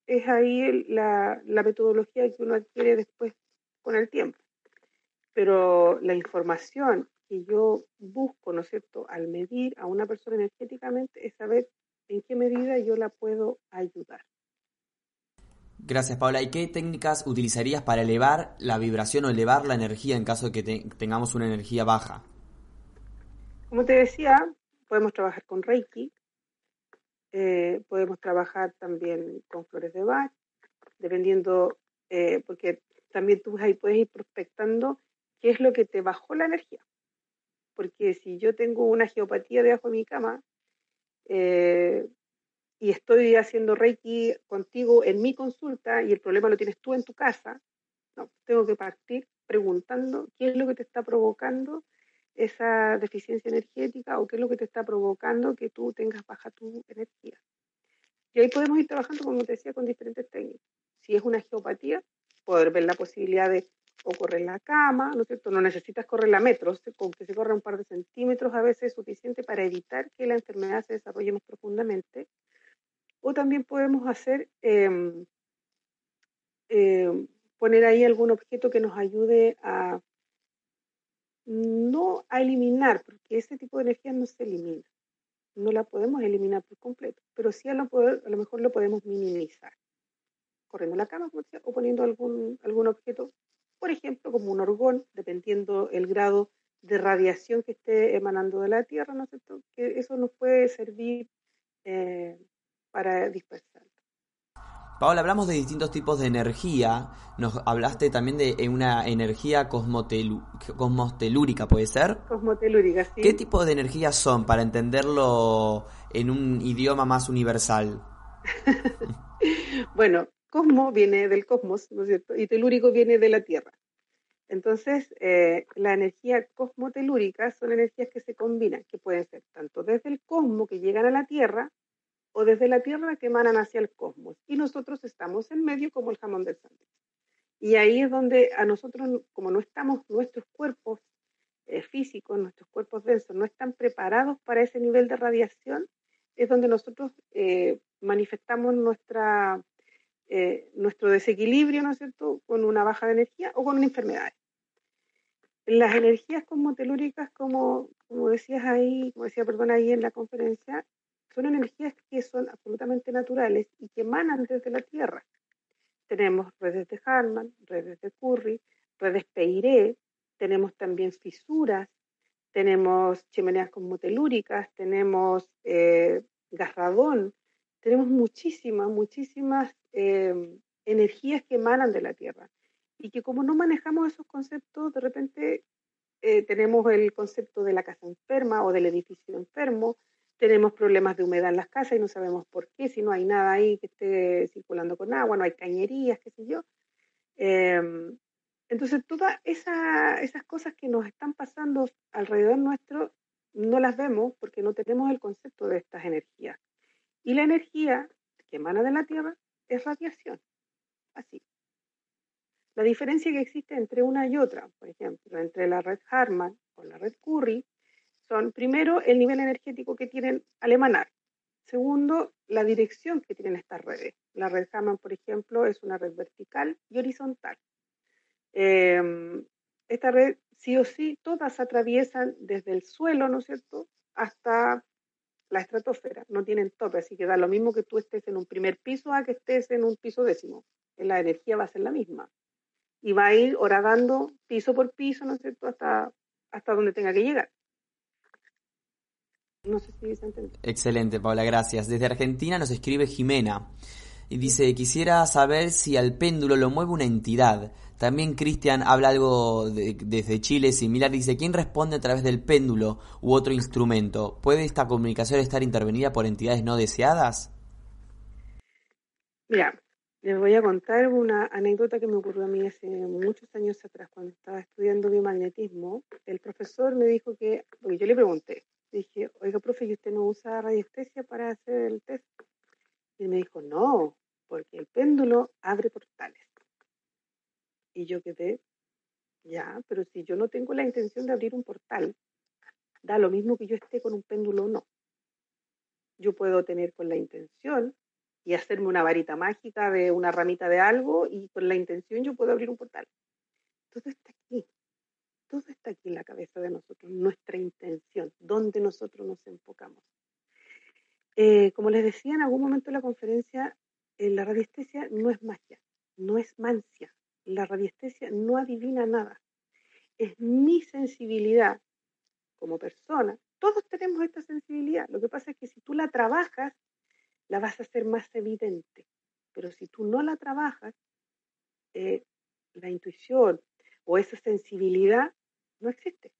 Es ahí la, la metodología que uno adquiere después con el tiempo. Pero la información que yo busco, ¿no es cierto?, al medir a una persona energéticamente es saber en qué medida yo la puedo ayudar. Gracias, Paula. ¿Y qué técnicas utilizarías para elevar la vibración o elevar la energía en caso de que tengamos una energía baja? Como te decía, podemos trabajar con Reiki, eh, podemos trabajar también con flores de Bach, dependiendo, eh, porque también tú ahí puedes ir prospectando qué es lo que te bajó la energía. Porque si yo tengo una geopatía debajo de mi cama eh, y estoy haciendo Reiki contigo en mi consulta y el problema lo tienes tú en tu casa, no, tengo que partir preguntando qué es lo que te está provocando esa deficiencia energética o qué es lo que te está provocando que tú tengas baja tu energía. Y ahí podemos ir trabajando, como te decía, con diferentes técnicas. Si es una geopatía, poder ver la posibilidad de o correr la cama, ¿no es cierto? No necesitas correr la metros, con que se corra un par de centímetros a veces es suficiente para evitar que la enfermedad se desarrolle más profundamente. O también podemos hacer, em, em, poner ahí algún objeto que nos ayude a no a eliminar, porque ese tipo de energía no se elimina. No la podemos eliminar por completo, pero sí a lo, a lo mejor lo podemos minimizar. Corriendo la cama, o poniendo algún, algún objeto, por ejemplo, como un orgón, dependiendo el grado de radiación que esté emanando de la Tierra, ¿no es cierto? Que eso nos puede servir eh, para dispersar. Paola, hablamos de distintos tipos de energía. Nos hablaste también de eh, una energía cosmotelúrica, ¿puede ser? Cosmotelúrica, sí. ¿Qué tipo de energías son para entenderlo en un idioma más universal? bueno, cosmo viene del cosmos, ¿no es cierto? Y telúrico viene de la Tierra. Entonces, eh, la energía cosmotelúrica son energías que se combinan, que pueden ser tanto desde el cosmos que llegan a la Tierra o desde la Tierra que emanan hacia el cosmos. Y nosotros estamos en medio como el jamón del sándwich. Y ahí es donde a nosotros, como no estamos, nuestros cuerpos eh, físicos, nuestros cuerpos densos, no están preparados para ese nivel de radiación, es donde nosotros eh, manifestamos nuestra eh, nuestro desequilibrio, ¿no es cierto?, con una baja de energía o con una enfermedad. Las energías cosmotelúricas, como, como decías ahí, como decía, perdón, ahí en la conferencia, son energías que son absolutamente naturales y que emanan desde la Tierra. Tenemos redes de Harman, redes de Curry, redes Peiré, tenemos también fisuras, tenemos chimeneas cosmotelúricas, tenemos eh, tenemos muchísimas, muchísimas em, energías que emanan de la Tierra y que como no manejamos esos conceptos, de repente eh, tenemos el concepto de la casa enferma o del edificio enfermo, tenemos problemas de humedad en las casas y no sabemos por qué, si no hay nada ahí que esté circulando con agua, no hay cañerías, qué sé yo. Em, entonces, todas esas cosas que nos están pasando alrededor nuestro no las vemos porque no tenemos el concepto de estas energías. Y la energía que emana de la Tierra es radiación. Así. La diferencia que existe entre una y otra, por ejemplo, entre la red Harman o la red Curry, son primero el nivel energético que tienen al emanar. Segundo, la dirección que tienen estas redes. La red Harman, por ejemplo, es una red vertical y horizontal. Em, esta red, sí o sí, todas atraviesan desde el suelo, ¿no es cierto?, hasta la estratosfera, no tienen tope, así que da lo mismo que tú estés en un primer piso a que estés en un piso décimo. La energía va a ser la misma. Y va a ir horadando piso por piso, ¿no es cierto?, hasta, hasta donde tenga que llegar. No sé si se entiende. Excelente, Paula, gracias. Desde Argentina nos escribe Jimena y dice, quisiera saber si al péndulo lo mueve una entidad. También Cristian habla algo desde Chile similar, dice, ¿quién responde a través del péndulo u otro instrumento? ¿Puede esta comunicación estar intervenida por entidades no deseadas? Mira, les voy a contar una anécdota que me ocurrió a mí hace muchos años atrás, cuando estaba estudiando biomagnetismo. El profesor me dijo que, porque yo le pregunté, dije, oiga, profe, ¿y usted no usa radiestesia para hacer el test? Y me dijo, no, porque el péndulo abre portales. Y yo quedé, ya, pero si yo no tengo la intención de abrir un portal, da lo mismo que yo esté con un péndulo o no. Yo puedo tener con la intención y hacerme una varita mágica de una ramita de algo y con la intención yo puedo abrir un portal. Todo está aquí. Todo está aquí en la cabeza de nosotros, nuestra intención, donde nosotros nos enfocamos. Eh, como les decía en algún momento de la conferencia, la radiestesia no es magia, no es mancia. La radiestesia no adivina nada. Es mi sensibilidad como persona. Todos tenemos esta sensibilidad. Lo que pasa es que si tú la trabajas, la vas a hacer más evidente. Pero si tú no la trabajas, eh, la intuición o esa sensibilidad no existe.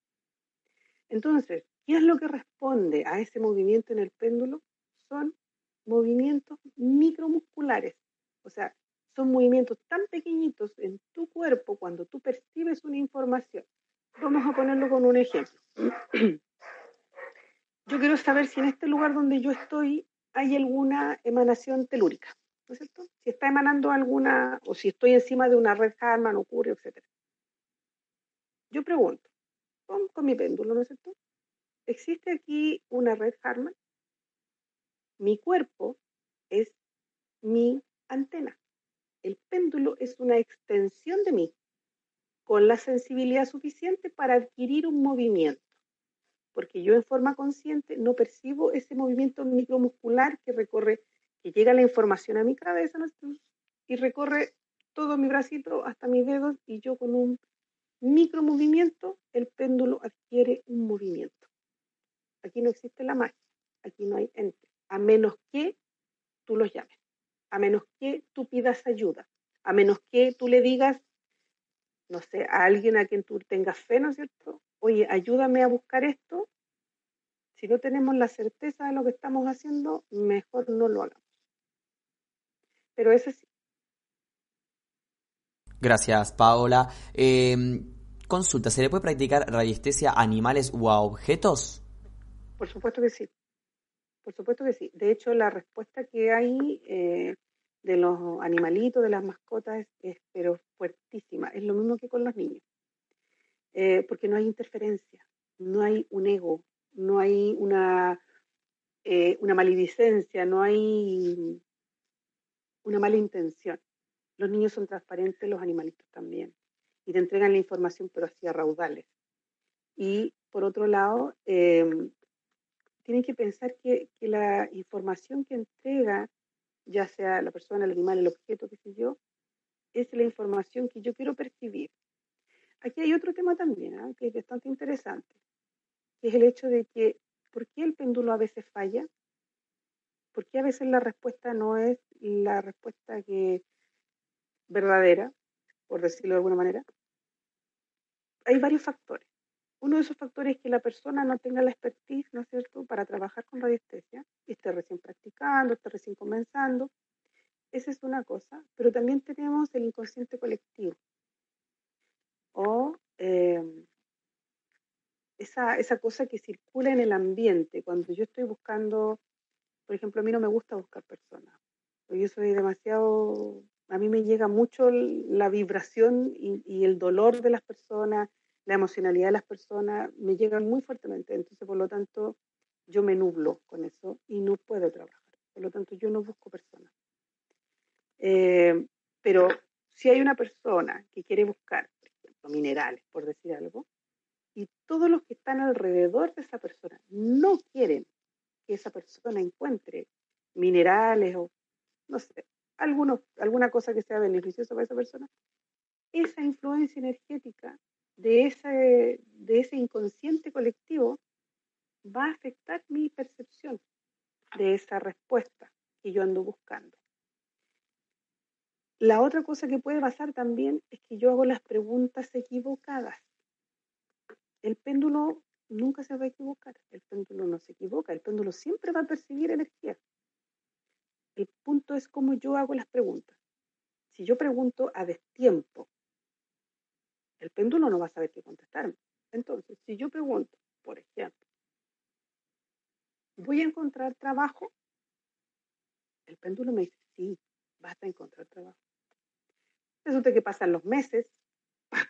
Entonces, ¿qué es lo que responde a ese movimiento en el péndulo? son movimientos micromusculares. O sea, son movimientos tan pequeñitos en tu cuerpo cuando tú percibes una información. Vamos a ponerlo con un ejemplo. Yo quiero saber si en este lugar donde yo estoy hay alguna emanación telúrica, ¿no es cierto? Si está emanando alguna, o si estoy encima de una red Harman, ocurre, etc. Yo pregunto, con, con mi péndulo, ¿no es cierto? ¿Existe aquí una red Harman? Mi cuerpo es mi antena. El péndulo es una extensión de mí, con la sensibilidad suficiente para adquirir un movimiento, porque yo en forma consciente no percibo ese movimiento micromuscular que recorre, que llega la información a mi cabeza y recorre todo mi bracito hasta mis dedos y yo con un micromovimiento, el péndulo adquiere un movimiento. Aquí no existe la magia, aquí no hay ente, a menos que tú los llames, a menos que tú pidas ayuda, a menos que tú le digas, no sé, a alguien a quien tú tengas fe, ¿no es cierto? Oye, ayúdame a buscar esto. Si no tenemos la certeza de lo que estamos haciendo, mejor no lo hagamos. Pero ese Gracias, Paola. Eh, consulta, ¿se le puede practicar radiestesia a animales u a objetos? Por supuesto que sí. Por supuesto que sí. De hecho, la respuesta que hay eh, de los animalitos, de las mascotas, es, pero fuertísima. Es lo mismo que con los niños. Eh, porque no hay interferencia, no hay un ego, no hay una, eh, una maledicencia, no hay una mala intención. Los niños son transparentes, los animalitos también. Y te entregan la información, pero así a raudales. Y por otro lado, em, tienen que pensar que, que, la información que entrega, ya sea la persona, el animal, el objeto, qué sé yo, es la información que yo quiero percibir. Aquí hay otro tema también, ¿eh? que es bastante interesante, que es el hecho de que, ¿por qué el péndulo a veces falla? ¿Por qué a veces la respuesta no es la respuesta que verdadera, por decirlo de alguna manera, hay varios factores. Uno de esos factores es que la persona no tenga la expertise, ¿no es cierto?, para trabajar con radiestesia, esté recién practicando, esté recién comenzando. Esa es una cosa, pero también tenemos el inconsciente colectivo o eh, esa, esa cosa que circula en el ambiente. Cuando yo estoy buscando, por ejemplo, a mí no me gusta buscar personas, yo soy demasiado a mí me llega mucho la vibración y, el dolor de las personas, la emocionalidad de las personas, me llegan muy fuertemente. Entonces, por lo tanto, yo me nublo con eso y no puedo trabajar. Por lo tanto, yo no busco personas. Eh, pero si hay una persona que quiere buscar, por ejemplo, minerales, por decir algo, y todos los que están alrededor de esa persona no quieren que esa persona encuentre minerales o, no sé, alguna cosa que sea beneficiosa para esa persona, esa influencia energética de ese, de ese inconsciente colectivo va a afectar mi percepción de esa respuesta que yo ando buscando. La otra cosa que puede pasar también es que yo hago las preguntas equivocadas. El péndulo nunca se va a equivocar, el péndulo no se equivoca, el péndulo siempre va a percibir energía. El punto es cómo yo hago las preguntas. Si yo pregunto a destiempo, el péndulo no va a saber qué contestarme. Entonces, si yo pregunto, por ejemplo, ¿voy a encontrar trabajo? El péndulo me dice, sí, vas a encontrar trabajo. Resulta que pasan los meses,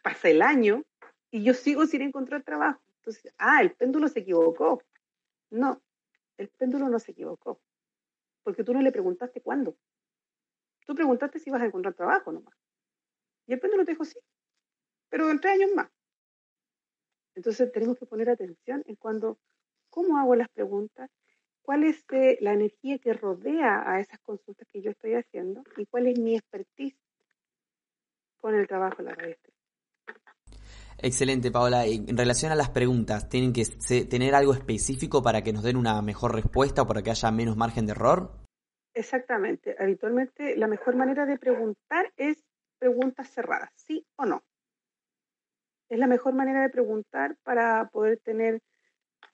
pasa el año y yo sigo sin encontrar trabajo. Entonces, ah, el péndulo se equivocó. No, el péndulo no se equivocó porque tú no le preguntaste cuándo. Tú preguntaste si vas a encontrar trabajo nomás. Y el péndulo te dijo sí, pero en tres años más. Entonces tenemos que poner atención en cuando, cómo hago las preguntas, cuál es eh, la energía que rodea a esas consultas que yo estoy haciendo y cuál es mi expertise con el trabajo de la red. Excelente, Paola. En relación a las preguntas, ¿tienen que tener algo específico para que nos den una mejor respuesta o para que haya menos margen de error? Exactamente. Habitualmente la mejor manera de preguntar es preguntas cerradas, sí o no. Es la mejor manera de preguntar para poder tener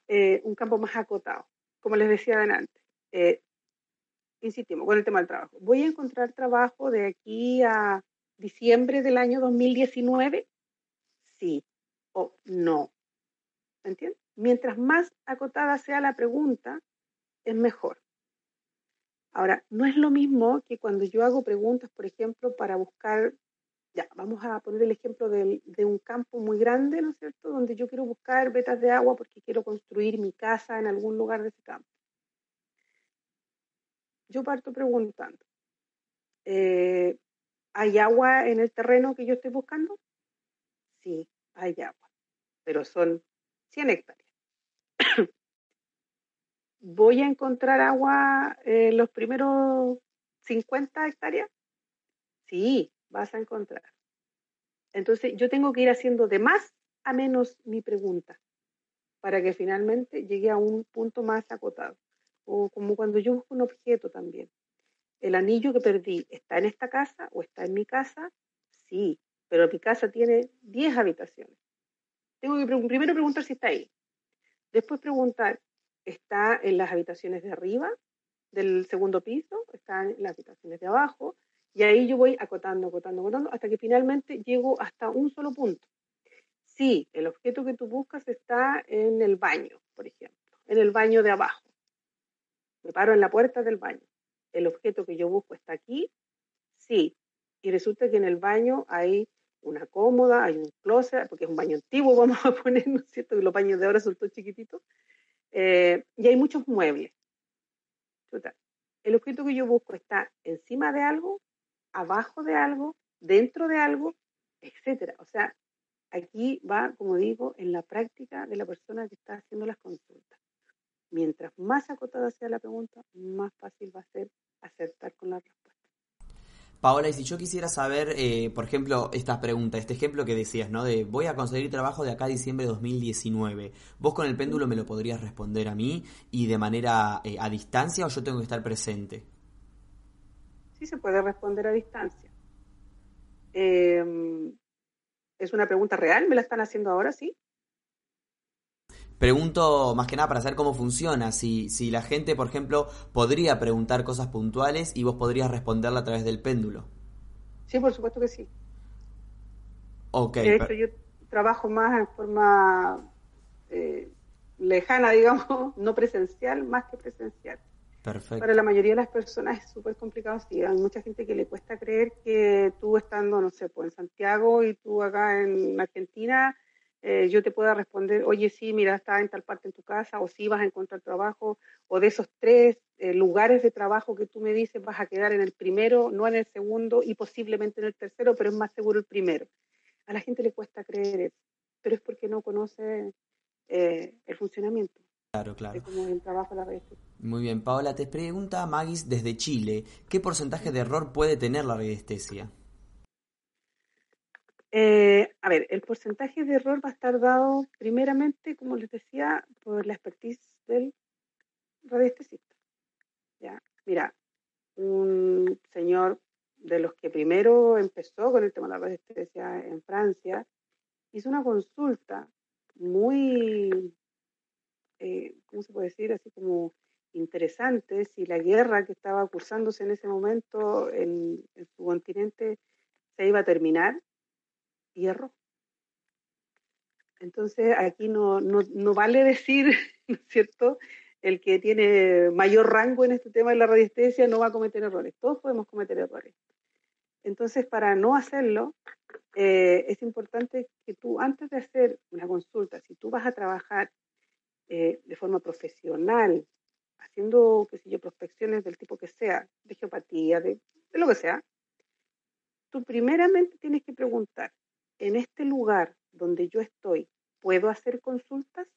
eh, un campo más acotado. Como les decía adelante, eh, insistimos con el tema del trabajo. ¿Voy a encontrar trabajo de aquí a diciembre del año 2019? No. ¿Me entiendes? Mientras más acotada sea la pregunta, es mejor. Ahora, no es lo mismo que cuando yo hago preguntas, por ejemplo, para buscar, ya, vamos a poner el ejemplo de, de un campo muy grande, ¿no es cierto?, donde yo quiero buscar vetas de agua porque quiero construir mi casa en algún lugar de ese campo. Yo parto preguntando, eh, ¿hay agua en el terreno que yo estoy buscando? Sí, hay agua, pero son 100 hectáreas. ¿Voy a encontrar agua en los primeros 50 hectáreas? Sí, vas a encontrar. Entonces yo tengo que ir haciendo de más a menos mi pregunta para que finalmente llegue a un punto más acotado. O como cuando yo busco un objeto también. ¿El anillo que perdí está en esta casa o está en mi casa? Sí, pero mi casa tiene 10 habitaciones. Tengo que primero preguntar si está ahí. Después preguntar, ¿está en las habitaciones de arriba del segundo piso? ¿Está en las habitaciones de abajo? Y ahí yo voy acotando, acotando, acotando, hasta que finalmente llego hasta un solo punto. Si el objeto que tú buscas está en el baño, por ejemplo, en el baño de abajo. Me paro en la puerta del baño. El objeto que yo busco está aquí. Sí. Y resulta que en el baño hay una cómoda, hay un closet, porque es un baño antiguo, vamos a poner, ¿no es cierto? Que los baños de ahora son todos chiquititos. Eh, y hay muchos muebles. El objeto que yo busco está encima de algo, abajo de algo, dentro de algo, etcétera. O sea, aquí va, como digo, en la práctica de la persona que está haciendo las consultas. Mientras más acotada sea la pregunta, más fácil va a ser acertar con la respuesta. Paola, y si yo quisiera saber, eh, por ejemplo, esta pregunta, este ejemplo que decías, ¿no? De voy a conseguir trabajo de acá a diciembre de 2019. ¿Vos con el péndulo me lo podrías responder a mí y de manera eh, a distancia o yo tengo que estar presente? Sí, se puede responder a distancia. Em, ¿Es una pregunta real? ¿Me la están haciendo ahora? Sí. Pregunto más que nada para saber cómo funciona, si, si la gente, por ejemplo, podría preguntar cosas puntuales y vos podrías responderla a través del péndulo. Sí, por supuesto que sí. Ok. De hecho, yo trabajo más en forma eh, lejana, digamos, no presencial, más que presencial. Perfecto. Para la mayoría de las personas es súper complicado, sí. Hay mucha gente que le cuesta creer que tú estando, no sé, pues en Santiago y tú acá en Argentina eh, yo te pueda responder, oye, sí, mira, está en tal parte en tu casa, o sí vas a encontrar trabajo, o de esos tres eh, lugares de trabajo que tú me dices, vas a quedar en el primero, no en el segundo y posiblemente en el tercero, pero es más seguro el primero. A la gente le cuesta creer eso, pero es porque no conoce eh, el funcionamiento. Claro, claro. De el trabajo la Muy bien, Paola, te pregunta Magis desde Chile, ¿qué porcentaje de error puede tener la radiestesia? Eh, a ver, el porcentaje de error va a estar dado primeramente, como les decía, por la expertise del radiestesista. ¿ya? Mira, un señor de los que primero empezó con el tema de la radiestesia en Francia, hizo una consulta muy, eh, ¿cómo se puede decir? Así como interesante, si la guerra que estaba cursándose en ese momento en, en su continente se iba a terminar hierro. Entonces, aquí no, no, vale decir, ¿no es cierto? El que tiene mayor rango en este tema de la radiestesia no va a cometer errores. Todos podemos cometer errores. Entonces, para no hacerlo, eh, es importante que tú, antes de hacer una consulta, si tú vas a trabajar eh, de forma profesional, haciendo, qué sé yo, prospecciones del tipo que sea, de geopatía, de lo que sea, tú primeramente tienes que preguntar, en este lugar donde yo estoy, ¿puedo hacer consultas?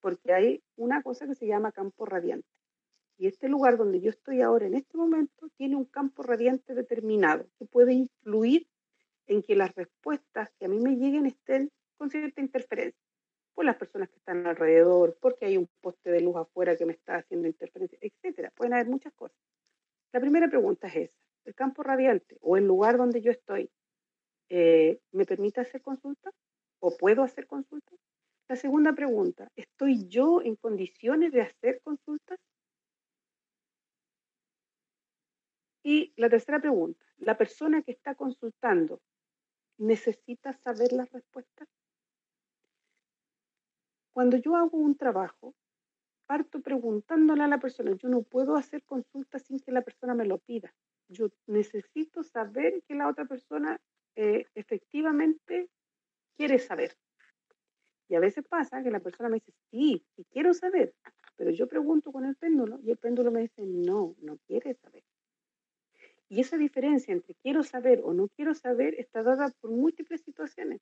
Porque hay una cosa que se llama campo radiante. Y este lugar donde yo estoy ahora en este momento tiene un campo radiante determinado que puede influir en que las respuestas que a mí me lleguen estén con cierta interferencia por las personas que están alrededor, porque hay un poste de luz afuera que me está haciendo interferencia, etcétera. Pueden haber muchas cosas. La primera pregunta es esa, el campo radiante o el lugar donde yo estoy eh, ¿me permite hacer consulta? ¿O puedo hacer consulta? La segunda pregunta, ¿estoy yo en condiciones de hacer consultas? Y la tercera pregunta, ¿la persona que está consultando necesita saber las respuestas? Cuando yo hago un trabajo, parto preguntándole a la persona, yo no puedo hacer consultas sin que la persona me lo pida. Yo necesito saber que la otra persona eh, efectivamente quiere saber. Y a veces pasa que la persona me dice, sí, quiero saber, pero yo pregunto con el péndulo y el péndulo me dice, no, no quiere saber. Y esa diferencia entre quiero saber o no quiero saber está dada por múltiples situaciones.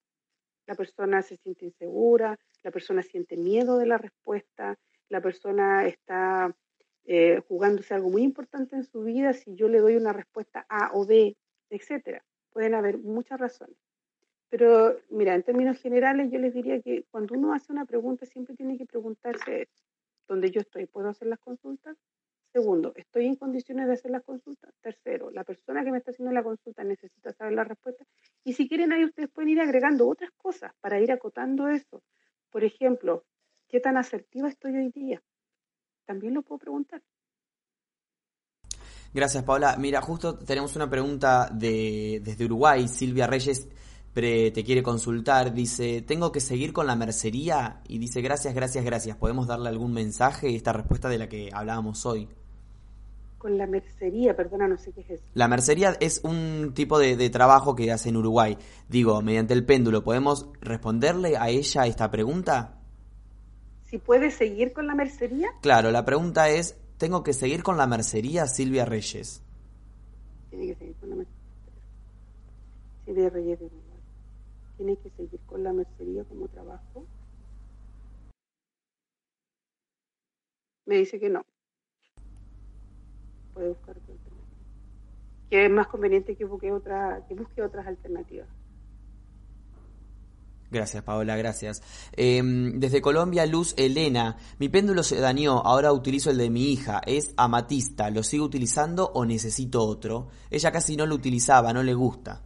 La persona se siente insegura, la persona siente miedo de la respuesta, la persona está eh, jugándose algo muy importante en su vida si yo le doy una respuesta A o B, etcétera. Pueden haber muchas razones. Pero mira, en términos generales yo les diría que cuando uno hace una pregunta siempre tiene que preguntarse dónde yo estoy, ¿puedo hacer las consultas? Segundo, ¿estoy en condiciones de hacer las consultas? Tercero, la persona que me está haciendo la consulta necesita saber la respuesta. Y si quieren ahí ustedes pueden ir agregando otras cosas para ir acotando eso. Por ejemplo, ¿qué tan asertiva estoy hoy día? También lo puedo preguntar. Gracias, Paula. Mira, justo tenemos una pregunta de, desde Uruguay. Silvia Reyes te quiere consultar. Dice, ¿tengo que seguir con la mercería? Y dice, gracias, gracias, gracias. ¿Podemos darle algún mensaje? Esta respuesta de la que hablábamos hoy con la mercería, perdona, no sé qué es eso. La mercería es un tipo de, trabajo que hace en Uruguay. Digo, mediante el péndulo, ¿podemos responderle a ella esta pregunta? ¿Si puede seguir con la mercería? Claro, la pregunta es, ¿tengo que seguir con la mercería Silvia Reyes? Tiene que seguir con la mercería. Silvia Reyes de Uruguay. ¿Tiene que seguir con la mercería como trabajo? Me dice que no puede buscar otra alternativa. Que es más conveniente que busque, otra, que busque otras alternativas. Gracias, Paola, gracias. Em, desde Colombia, Luz Elena. Mi péndulo se dañó, ahora utilizo el de mi hija. Es amatista. ¿Lo sigo utilizando o necesito otro? Ella casi no lo utilizaba, no le gusta.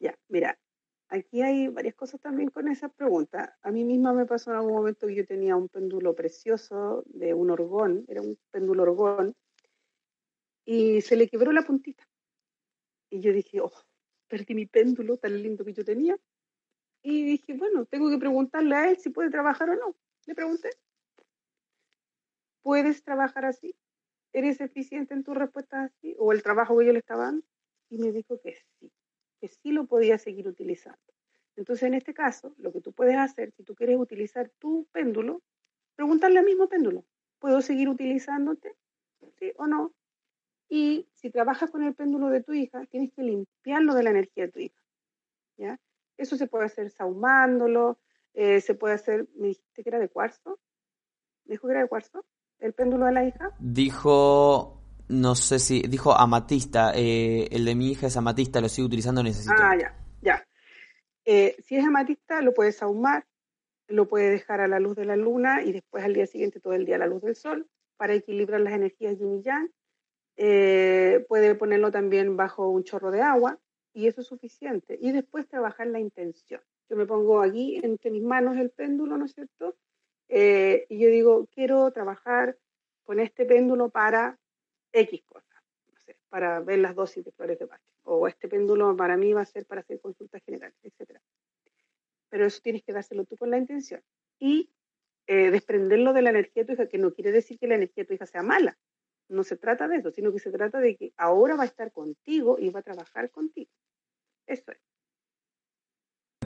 Ya, mira, aquí hay varias cosas también con esa pregunta. A mí misma me pasó en algún momento que yo tenía un péndulo precioso de un orgón, era un péndulo orgón, y se le quebró la puntita. Y yo dije, oh, perdí mi péndulo tan lindo que yo tenía. Y dije, bueno, tengo que preguntarle a él si puede trabajar o no. Le pregunté, ¿puedes trabajar así? ¿Eres eficiente en tus respuestas así? ¿O el trabajo que yo le estaba dando? Y me dijo que sí, que sí lo podía seguir utilizando. Entonces, en este caso, lo que tú puedes hacer, si tú quieres utilizar tu péndulo, preguntarle al mismo péndulo, ¿puedo seguir utilizándote? ¿Sí o no? Y si trabajas con el péndulo de tu hija, tienes que limpiarlo de la energía de tu hija. ¿ya? Eso se puede hacer saumándolo, eh, se puede hacer, ¿me dijiste que era de cuarzo? ¿Me dijo que era de cuarzo? ¿El péndulo de la hija? Dijo, no sé si, dijo amatista, eh, el de mi hija es amatista, lo sigo utilizando, necesito. Ah, ya, ya. Eh, si es amatista, lo puedes ahumar, lo puedes dejar a la luz de la luna y después al día siguiente todo el día a la luz del sol para equilibrar las energías yin y yang eh, puede ponerlo también bajo un chorro de agua y eso es suficiente. Y después trabajar la intención. Yo me pongo aquí entre mis manos el péndulo, ¿no es cierto? Eh, y yo digo, quiero trabajar con este péndulo para X cosas, no sé, para ver las dosis de flores de Bach. O este péndulo para mí va a ser para hacer consultas generales, etc. Pero eso tienes que dárselo tú con la intención. Y eh, desprenderlo de la energía de tu hija, que no quiere decir que la energía de tu hija sea mala, no se trata de eso, sino que se trata de que ahora va a estar contigo y va a trabajar contigo. Eso es.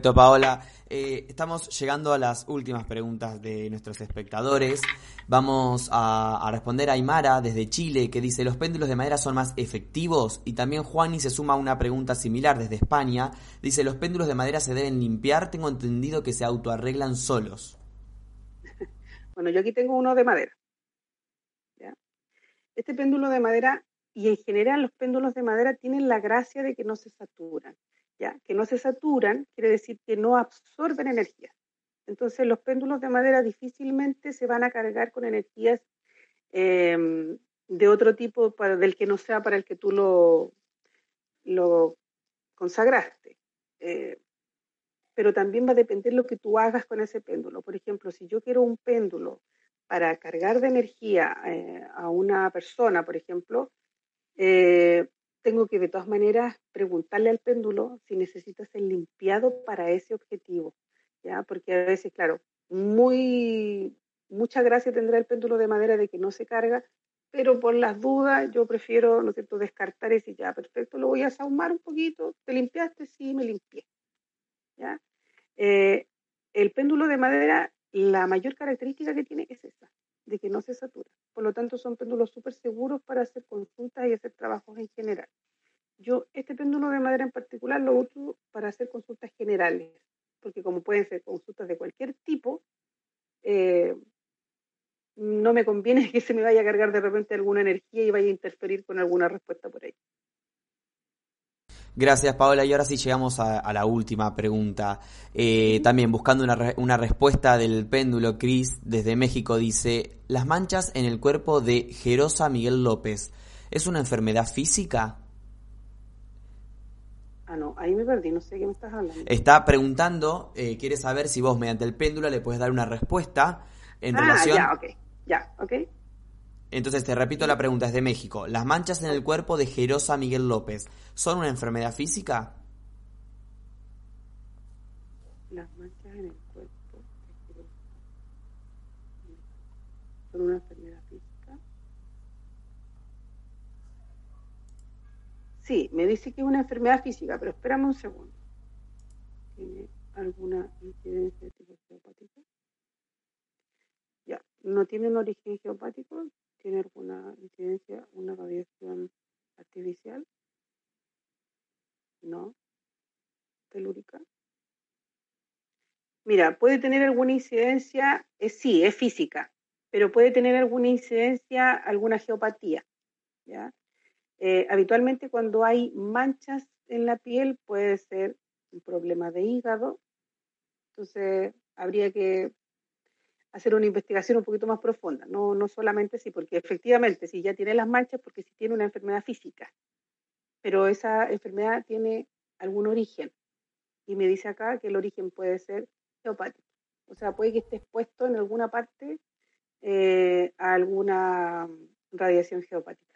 Perfecto, Paola. Eh, estamos llegando a las últimas preguntas de nuestros espectadores. Vamos a, responder a Aymara desde Chile, que dice, ¿los péndulos de madera son más efectivos? Y también Juani se suma a una pregunta similar desde España. Dice, ¿los péndulos de madera se deben limpiar? Tengo entendido que se autoarreglan solos. Bueno, yo aquí tengo uno de madera. Este péndulo de madera y en general los péndulos de madera tienen la gracia de que no se saturan. ¿ya? Que no se saturan quiere decir que no absorben energía. Entonces los péndulos de madera difícilmente se van a cargar con energías em, de otro tipo del que no sea para el que tú lo, lo consagraste. Eh, pero también va a depender lo que tú hagas con ese péndulo. Por ejemplo, si yo quiero un péndulo para cargar de energía eh, a una persona, por ejemplo, eh, tengo que de todas maneras preguntarle al péndulo si necesita ser limpiado para ese objetivo, ¿ya? Porque a veces, claro, muy, mucha gracia tendrá el péndulo de madera de que no se carga, pero por las dudas yo prefiero, ¿no es cierto?, descartar ese ya, perfecto, lo voy a saumar un poquito, ¿te limpiaste? Sí, me limpié, ¿ya? Eh, el péndulo de madera la mayor característica que tiene es esa, de que no se satura. Por lo tanto, son péndulos súper seguros para hacer consultas y hacer trabajos en general. Yo este péndulo de madera en particular lo uso para hacer consultas generales, porque como pueden ser consultas de cualquier tipo, eh, no me conviene que se me vaya a cargar de repente alguna energía y vaya a interferir con alguna respuesta por ahí. Gracias, Paola. Y ahora sí llegamos a, la última pregunta. Eh, también buscando una, una respuesta del péndulo, Cris, desde México, dice, las manchas en el cuerpo de Jerosa Miguel López, ¿es una enfermedad física? Ah, no, ahí me perdí, no sé qué me estás hablando. Está preguntando, eh, quiere saber si vos mediante el péndulo le puedes dar una respuesta en ah, relación... ya, ok, ya, ok. Entonces te repito la pregunta, es de México. ¿Las manchas en el cuerpo de Jerosa Miguel López son una enfermedad física? Las manchas en el cuerpo de son una enfermedad física. Sí, me dice que es una enfermedad física, pero espérame un segundo. ¿Tiene alguna incidencia de tipo geopático? Ya, no tiene un origen geopático, tiene alguna incidencia, una radiación artificial, no, telúrica. Mira, puede tener alguna incidencia, eh, sí, es física, pero puede tener alguna incidencia, alguna geopatía. ¿ya? Eh, habitualmente cuando hay manchas en la piel puede ser un problema de hígado, entonces habría que hacer una investigación un poquito más profunda, no, no solamente sí, porque efectivamente si ya tiene las manchas, porque si tiene una enfermedad física, pero esa enfermedad tiene algún origen. Y me dice acá que el origen puede ser geopático. O sea, puede que esté expuesto en alguna parte eh, a alguna radiación geopática.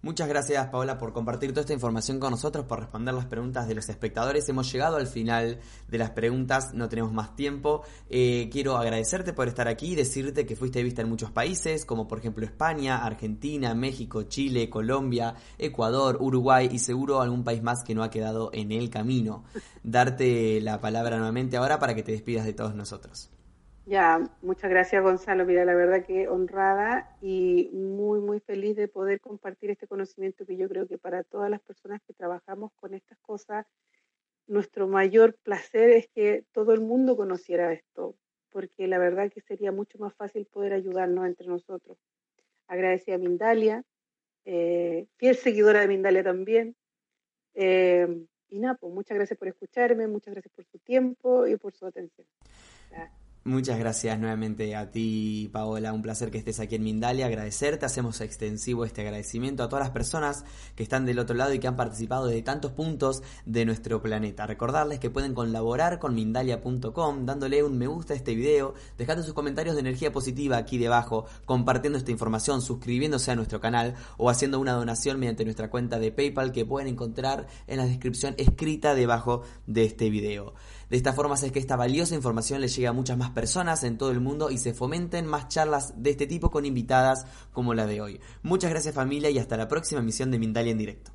Muchas gracias Paola por compartir toda esta información con nosotros, por responder las preguntas de los espectadores. Hemos llegado al final de las preguntas, no tenemos más tiempo. Eh, quiero agradecerte por estar aquí y decirte que fuiste vista en muchos países, como por ejemplo España, Argentina, México, Chile, Colombia, Ecuador, Uruguay y seguro algún país más que no ha quedado en el camino. Darte la palabra nuevamente ahora para que te despidas de todos nosotros. Ya, muchas gracias Gonzalo. Mira, la verdad que honrada y muy, muy feliz de poder compartir este conocimiento que yo creo que para todas las personas que trabajamos con estas cosas, nuestro mayor placer es que todo el mundo conociera esto, porque la verdad que sería mucho más fácil poder ayudarnos entre nosotros. Agradecida a Mindalia, eh, fiel seguidora de Mindalia también. Eh, y nada, pues muchas gracias por escucharme, muchas gracias por su tiempo y por su atención. Muchas gracias nuevamente a ti, Paola. Un placer que estés aquí en Mindalia. Agradecerte. Hacemos extensivo este agradecimiento a todas las personas que están del otro lado y que han participado de tantos puntos de nuestro planeta. Recordarles que pueden colaborar con Mindalia.com dándole un me gusta a este video, dejando sus comentarios de energía positiva aquí debajo, compartiendo esta información, suscribiéndose a nuestro canal o haciendo una donación mediante nuestra cuenta de PayPal que pueden encontrar en la descripción escrita debajo de este video. De esta forma es que esta valiosa información le llegue a muchas más personas en todo el mundo y se fomenten más charlas de este tipo con invitadas como la de hoy. Muchas gracias familia y hasta la próxima emisión de Mindalia en directo.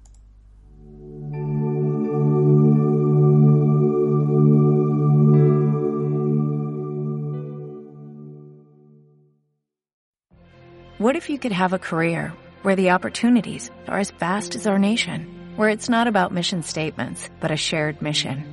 What if you could have a career where the opportunities are as vast as our nation, where it's not about mission statements, but a shared mission?